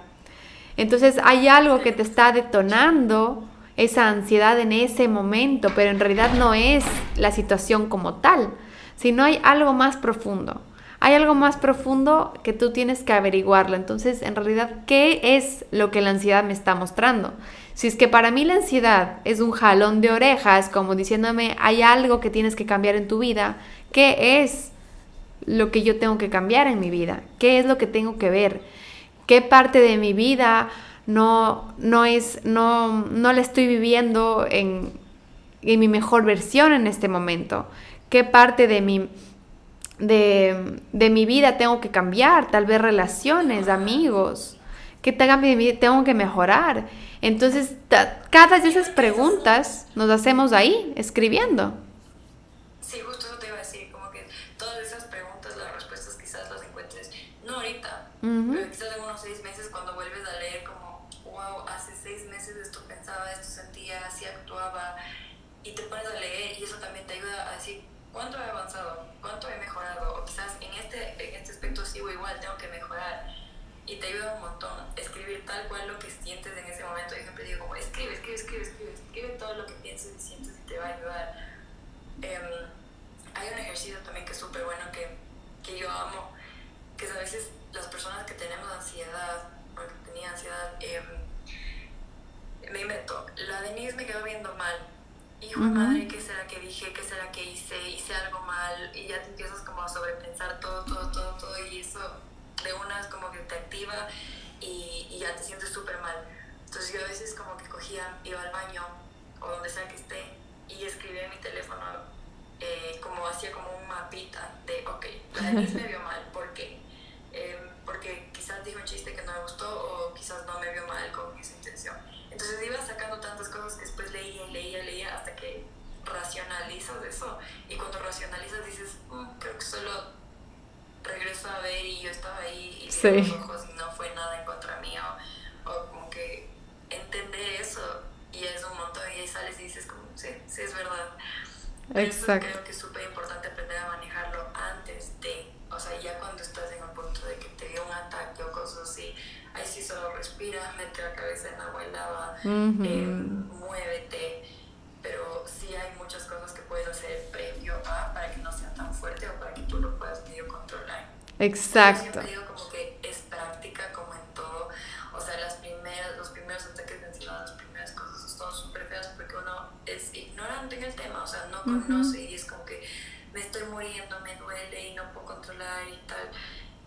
Entonces hay algo que te está detonando esa ansiedad en ese momento, pero en realidad no es la situación como tal, sino hay algo más profundo hay algo más profundo que tú tienes que averiguarlo. Entonces, en realidad, ¿qué es lo que la ansiedad me está mostrando? Si es que para mí la ansiedad es un jalón de orejas, como diciéndome, hay algo que tienes que cambiar en tu vida, ¿qué es lo que yo tengo que cambiar en mi vida? ¿Qué es lo que tengo que ver? ¿Qué parte de mi vida no, no es, no, no la estoy viviendo en, en mi mejor versión en este momento? ¿Qué parte de mi de, de, mi vida tengo que cambiar, tal vez relaciones, amigos, que tengo que mejorar. Entonces, cada de esas preguntas nos hacemos ahí, escribiendo. Ahorita, pero quizás en unos seis meses cuando vuelves a leer como, wow, hace seis meses esto pensaba, esto sentía, así actuaba, y te pones a leer y eso también te ayuda a decir, ¿cuánto he avanzado? ¿Cuánto he mejorado? O quizás en este, en este aspecto sigo igual, tengo que mejorar. Y te ayuda un montón escribir tal cual lo que sientes en ese momento. Yo siempre digo, escribe, escribe, escribe, escribe, escribe todo lo que pienses y sientes y te va a ayudar. Em, hay un ejercicio también que es súper bueno que, que yo amo, que es a veces las personas que tenemos ansiedad, porque tenía ansiedad, eh, me invento, la Denise me quedó viendo mal hijo de madre, ¿qué será que dije? ¿Qué será que hice? ¿Hice algo mal? Y ya te empiezas como a sobrepensar todo, todo, todo, todo y eso de una es como que te activa y, y ya te sientes súper mal. Entonces yo a veces como que cogía, iba al baño o donde sea que esté y escribía en mi teléfono eh, como hacía como un mapita de, ok, la me vio mal, ¿por qué? Eh, porque quizás dijo un chiste que no me gustó o quizás no me vio mal con esa intención entonces iba sacando tantas cosas que después leía y leía, leía hasta que racionalizas eso. Y cuando racionalizas dices, mm, creo que solo regreso a ver y yo estaba ahí y vi los ojos y no fue nada en contra mío. O como que entender eso y es un montón y ahí sales y dices como, sí, sí es verdad. Exacto. creo que es súper importante aprender a manejarlo antes de, o sea, ya cuando estás en el punto de que te dio un ataque o cosas así, ahí sí solo respira, mete la cabeza en agua helada, eh, muévete, pero sí hay muchas cosas que puedes hacer previo a para que no sea tan fuerte o para que tú lo puedas medio controlar. Exacto. Yo siempre digo como que es práctica como en todo, o sea, las primeras, los primeros ataques de ansiedad, las primeras cosas son súper feas porque uno es ignorante en el tema, o sea, no conoce y es como que me estoy muriendo, me duele y no puedo controlar y tal.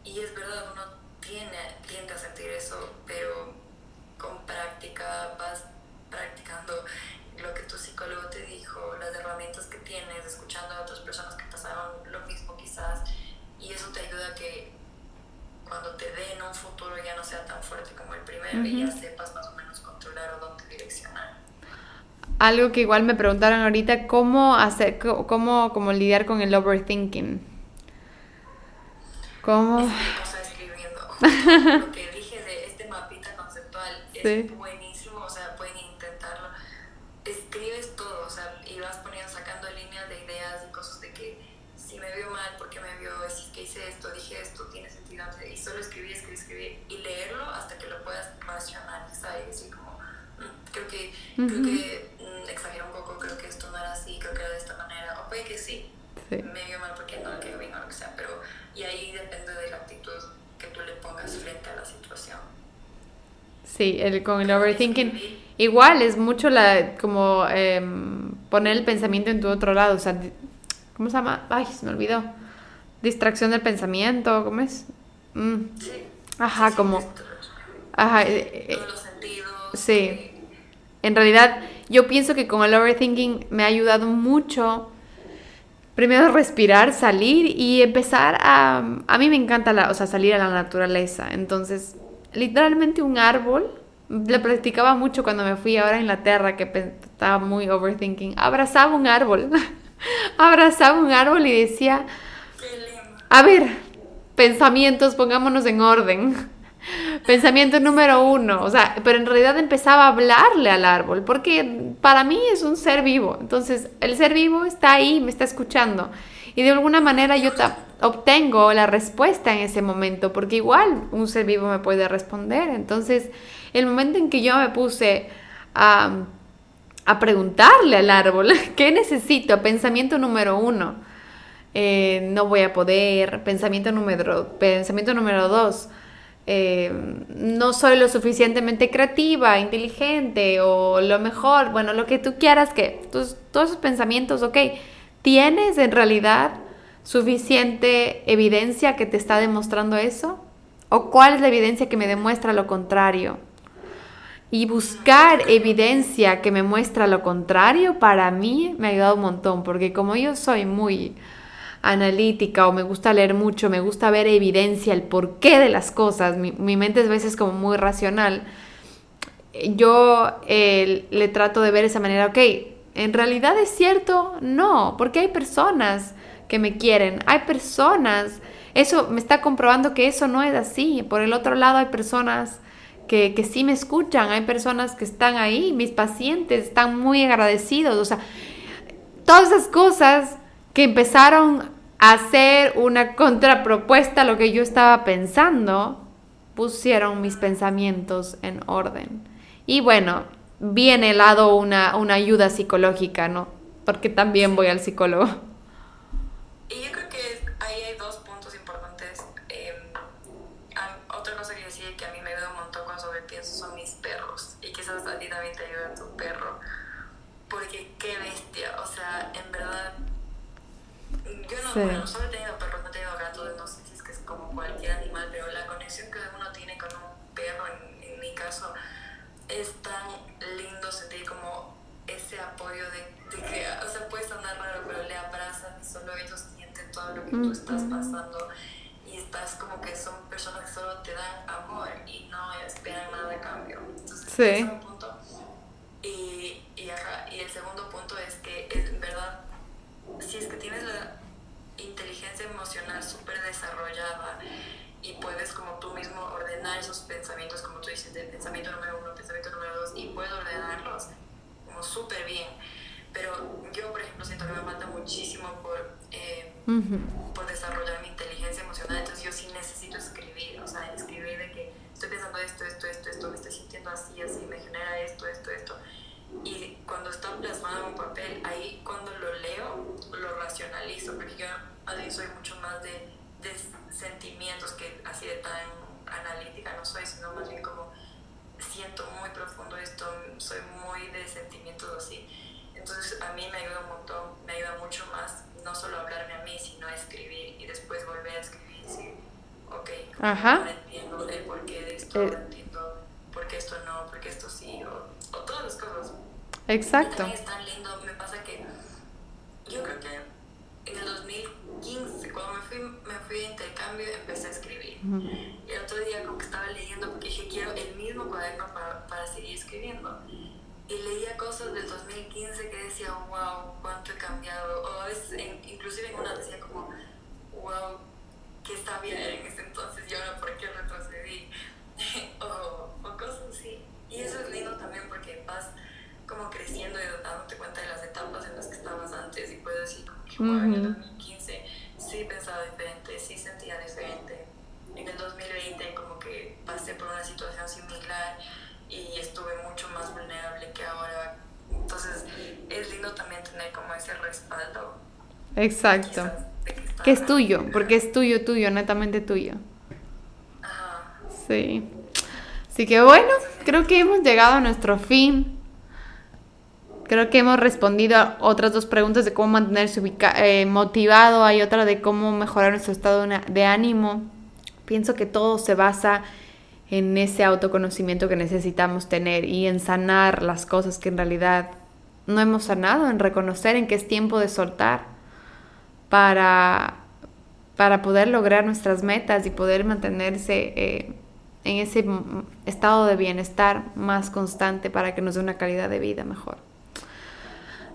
Y es verdad, uno tiene, tiende a sentir eso, pero con práctica vas practicando lo que tu psicólogo te dijo, las herramientas que tienes, escuchando a otras personas que pasaron lo mismo quizás, y eso te ayuda a que cuando te den un futuro ya no sea tan fuerte como el primero uh -huh. y ya sepas más o menos controlar o dónde direccionar. Algo que igual me preguntaron ahorita, ¿cómo, hacer, cómo, cómo lidiar con el overthinking? ¿Cómo? Es escribiendo. Lo que dije de este mapita conceptual es sí. buenísimo, o sea, pueden intentarlo. Escribes todo, o sea, y vas poniendo, sacando líneas de ideas y cosas de que si me vio mal, porque me vio, si es que hice esto, dije esto solo escribí, escribí, escribí, y leerlo hasta que lo puedas racionalizar y decir como, mm, creo que, creo que mm, exagero un poco, creo que esto no era así, creo que era de esta manera, o puede que sí, me vio mal porque no quedó bien o lo que sea, pero, y ahí depende de la actitud que tú le pongas frente a la situación. Sí, el, con el overthinking. Igual es mucho la como eh, poner el pensamiento en tu otro lado. O sea, ¿cómo se llama? Ay, se me olvidó. Distracción del pensamiento, ¿cómo es? Mm. Sí. Ajá, como. Ajá. Eh, eh, los sentidos. Sí. En realidad, yo pienso que con el overthinking me ha ayudado mucho. Primero respirar, salir y empezar a... A mí me encanta la, o sea, salir a la naturaleza. Entonces, literalmente un árbol. Le practicaba mucho cuando me fui ahora a Inglaterra, que estaba muy overthinking. Abrazaba un árbol. Abrazaba un árbol y decía, a ver, pensamientos, pongámonos en orden. Pensamiento número uno, o sea, pero en realidad empezaba a hablarle al árbol, porque para mí es un ser vivo. Entonces, el ser vivo está ahí, me está escuchando. Y de alguna manera yo obtengo la respuesta en ese momento, porque igual un ser vivo me puede responder. Entonces, el momento en que yo me puse a, a preguntarle al árbol, ¿qué necesito? Pensamiento número uno, eh, no voy a poder. Pensamiento número, pensamiento número dos, eh, no soy lo suficientemente creativa, inteligente o lo mejor, bueno, lo que tú quieras que, todos esos pensamientos, ok ¿Tienes en realidad suficiente evidencia que te está demostrando eso? ¿O cuál es la evidencia que me demuestra lo contrario? Y buscar evidencia que me muestra lo contrario para mí me ha ayudado un montón, porque como yo soy muy analítica o me gusta leer mucho, me gusta ver evidencia, el porqué de las cosas, mi, mente es a veces como muy racional, yo eh, le trato de ver esa manera, ok, ¿En realidad es cierto? No, porque hay personas que me quieren, hay personas, eso me está comprobando que eso no es así. Por el otro lado hay personas que, que sí me escuchan, hay personas que están ahí, mis pacientes están muy agradecidos, o sea, todas esas cosas que empezaron a hacer una contrapropuesta a lo que yo estaba pensando, pusieron mis pensamientos en orden. Y bueno, bien helado una, una ayuda psicológica, ¿no? Porque también voy al psicólogo. Y yo creo que ahí hay dos puntos importantes. Em, otra cosa que decía que a mí me ayuda un montón cuando sobrepienso son mis perros. Y quizás a ti también te ayuda tu perro. Porque qué bestia. O sea, en verdad. Yo no, bueno, solo he tenido perros, no he tenido gatos. No sé si es que es como cualquier animal, pero la conexión que uno tiene con un perro, en, en mi caso es tan lindo sentir como ese apoyo de, que, o sea, puede sonar raro, pero le abrazan y solo ellos sienten todo lo que tú estás pasando y estás como que son personas que solo te dan amor y no esperan nada a cambio. Entonces, sí. ese es un punto. Y, y, y el segundo punto es que en verdad, si es que tienes la inteligencia emocional súper desarrollada, y puedes como tú mismo ordenar esos pensamientos, como tú dices, de pensamiento número uno, pensamiento número dos, y puedo ordenarlos como súper bien. Pero yo, por ejemplo, siento que me falta muchísimo por, eh, por desarrollar mi inteligencia emocional, entonces yo sí necesito escribir, o sea, escribir de que estoy pensando esto, esto, esto, esto, me estoy sintiendo así, así, me genera esto, esto, esto. Y cuando está plasmado en un papel, ahí cuando lo leo, lo racionalizo, porque yo así soy mucho más de de sentimientos que así de tan analítica no soy, sino más bien como siento muy profundo esto, soy muy de sentimientos así. Entonces a mí me ayuda un montón, me ayuda mucho más no solo hablarme a mí, sino a escribir y después volver a escribir y decir, ok, ahora entiendo el porqué de esto, eh. entiendo por qué esto no, por qué esto sí, o, todas las cosas. Exacto. es tan lindo, me pasa que yo creo que en el 2015, cuando me fui, me fui de intercambio, empecé a escribir. Y el otro día como que estaba leyendo, porque dije, quiero el mismo cuaderno para, para seguir escribiendo. Y leía cosas del 2015 que decía, wow, cuánto he cambiado. O es, inclusive en una decía como, wow, qué bien en ese entonces y ahora por qué retrocedí. o, o cosas así. Y eso es lindo también porque vas como creciendo y dándote cuenta de las etapas en las que estabas antes y puedes decir, como que en el 2015 sé sí sentía diferente. En el 2020 como que pasé por una situación similar y estuve mucho más vulnerable que ahora. Entonces es lindo también tener como ese respaldo. Exacto. Que es tuyo, porque es tuyo, tuyo, netamente tuyo. Sí. Así que bueno, creo que hemos llegado a nuestro fin. Creo que hemos respondido a otras dos preguntas de cómo mantenerse eh, motivado. Hay otra de cómo mejorar nuestro estado de ánimo. Pienso que todo se basa en ese autoconocimiento que necesitamos tener y en sanar las cosas que en realidad no hemos sanado, en reconocer en que es tiempo de soltar para, para poder lograr nuestras metas y poder mantenerse eh, en ese estado de bienestar más constante para que nos dé una calidad de vida mejor.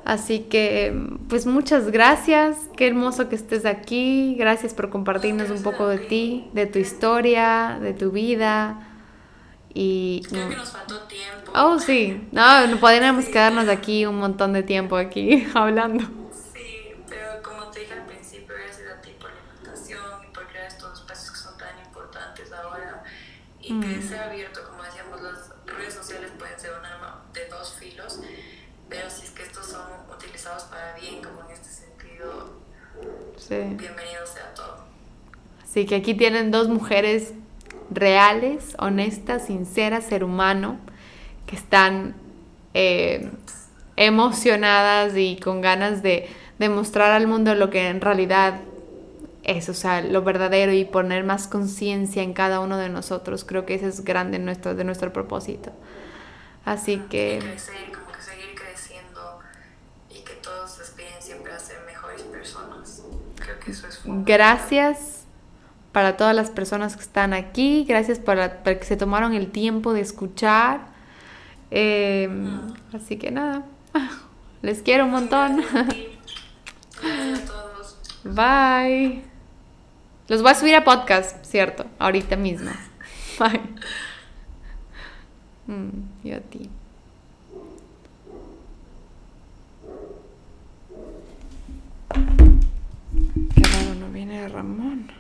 Así que, pues muchas gracias, qué hermoso que estés aquí, gracias por compartirnos un poco de ti, de tu historia, de tu vida. Y, Creo que nos faltó tiempo. Oh, sí, no, no podríamos quedarnos aquí un montón de tiempo aquí hablando. Y que sea abierto, como decíamos, las redes sociales pueden ser un arma de dos filos pero si es que estos son utilizados para bien, como en este sentido, sí. bienvenido sea todo. Así que aquí tienen dos mujeres reales, honestas, sinceras, ser humano, que están eh, emocionadas y con ganas de demostrar al mundo lo que en realidad es, o sea, lo verdadero y poner más conciencia en cada uno de nosotros. Creo que ese es grande nuestro, de nuestro propósito. Así que... Gracias para todas las personas que están aquí, gracias para, que se tomaron el tiempo de escuchar. Em, así que nada, les quiero un montón. Bye. Los voy a subir a podcast, ¿cierto? Ahorita mismo. Bye. Mm, y a ti. Qué raro, no viene Ramón.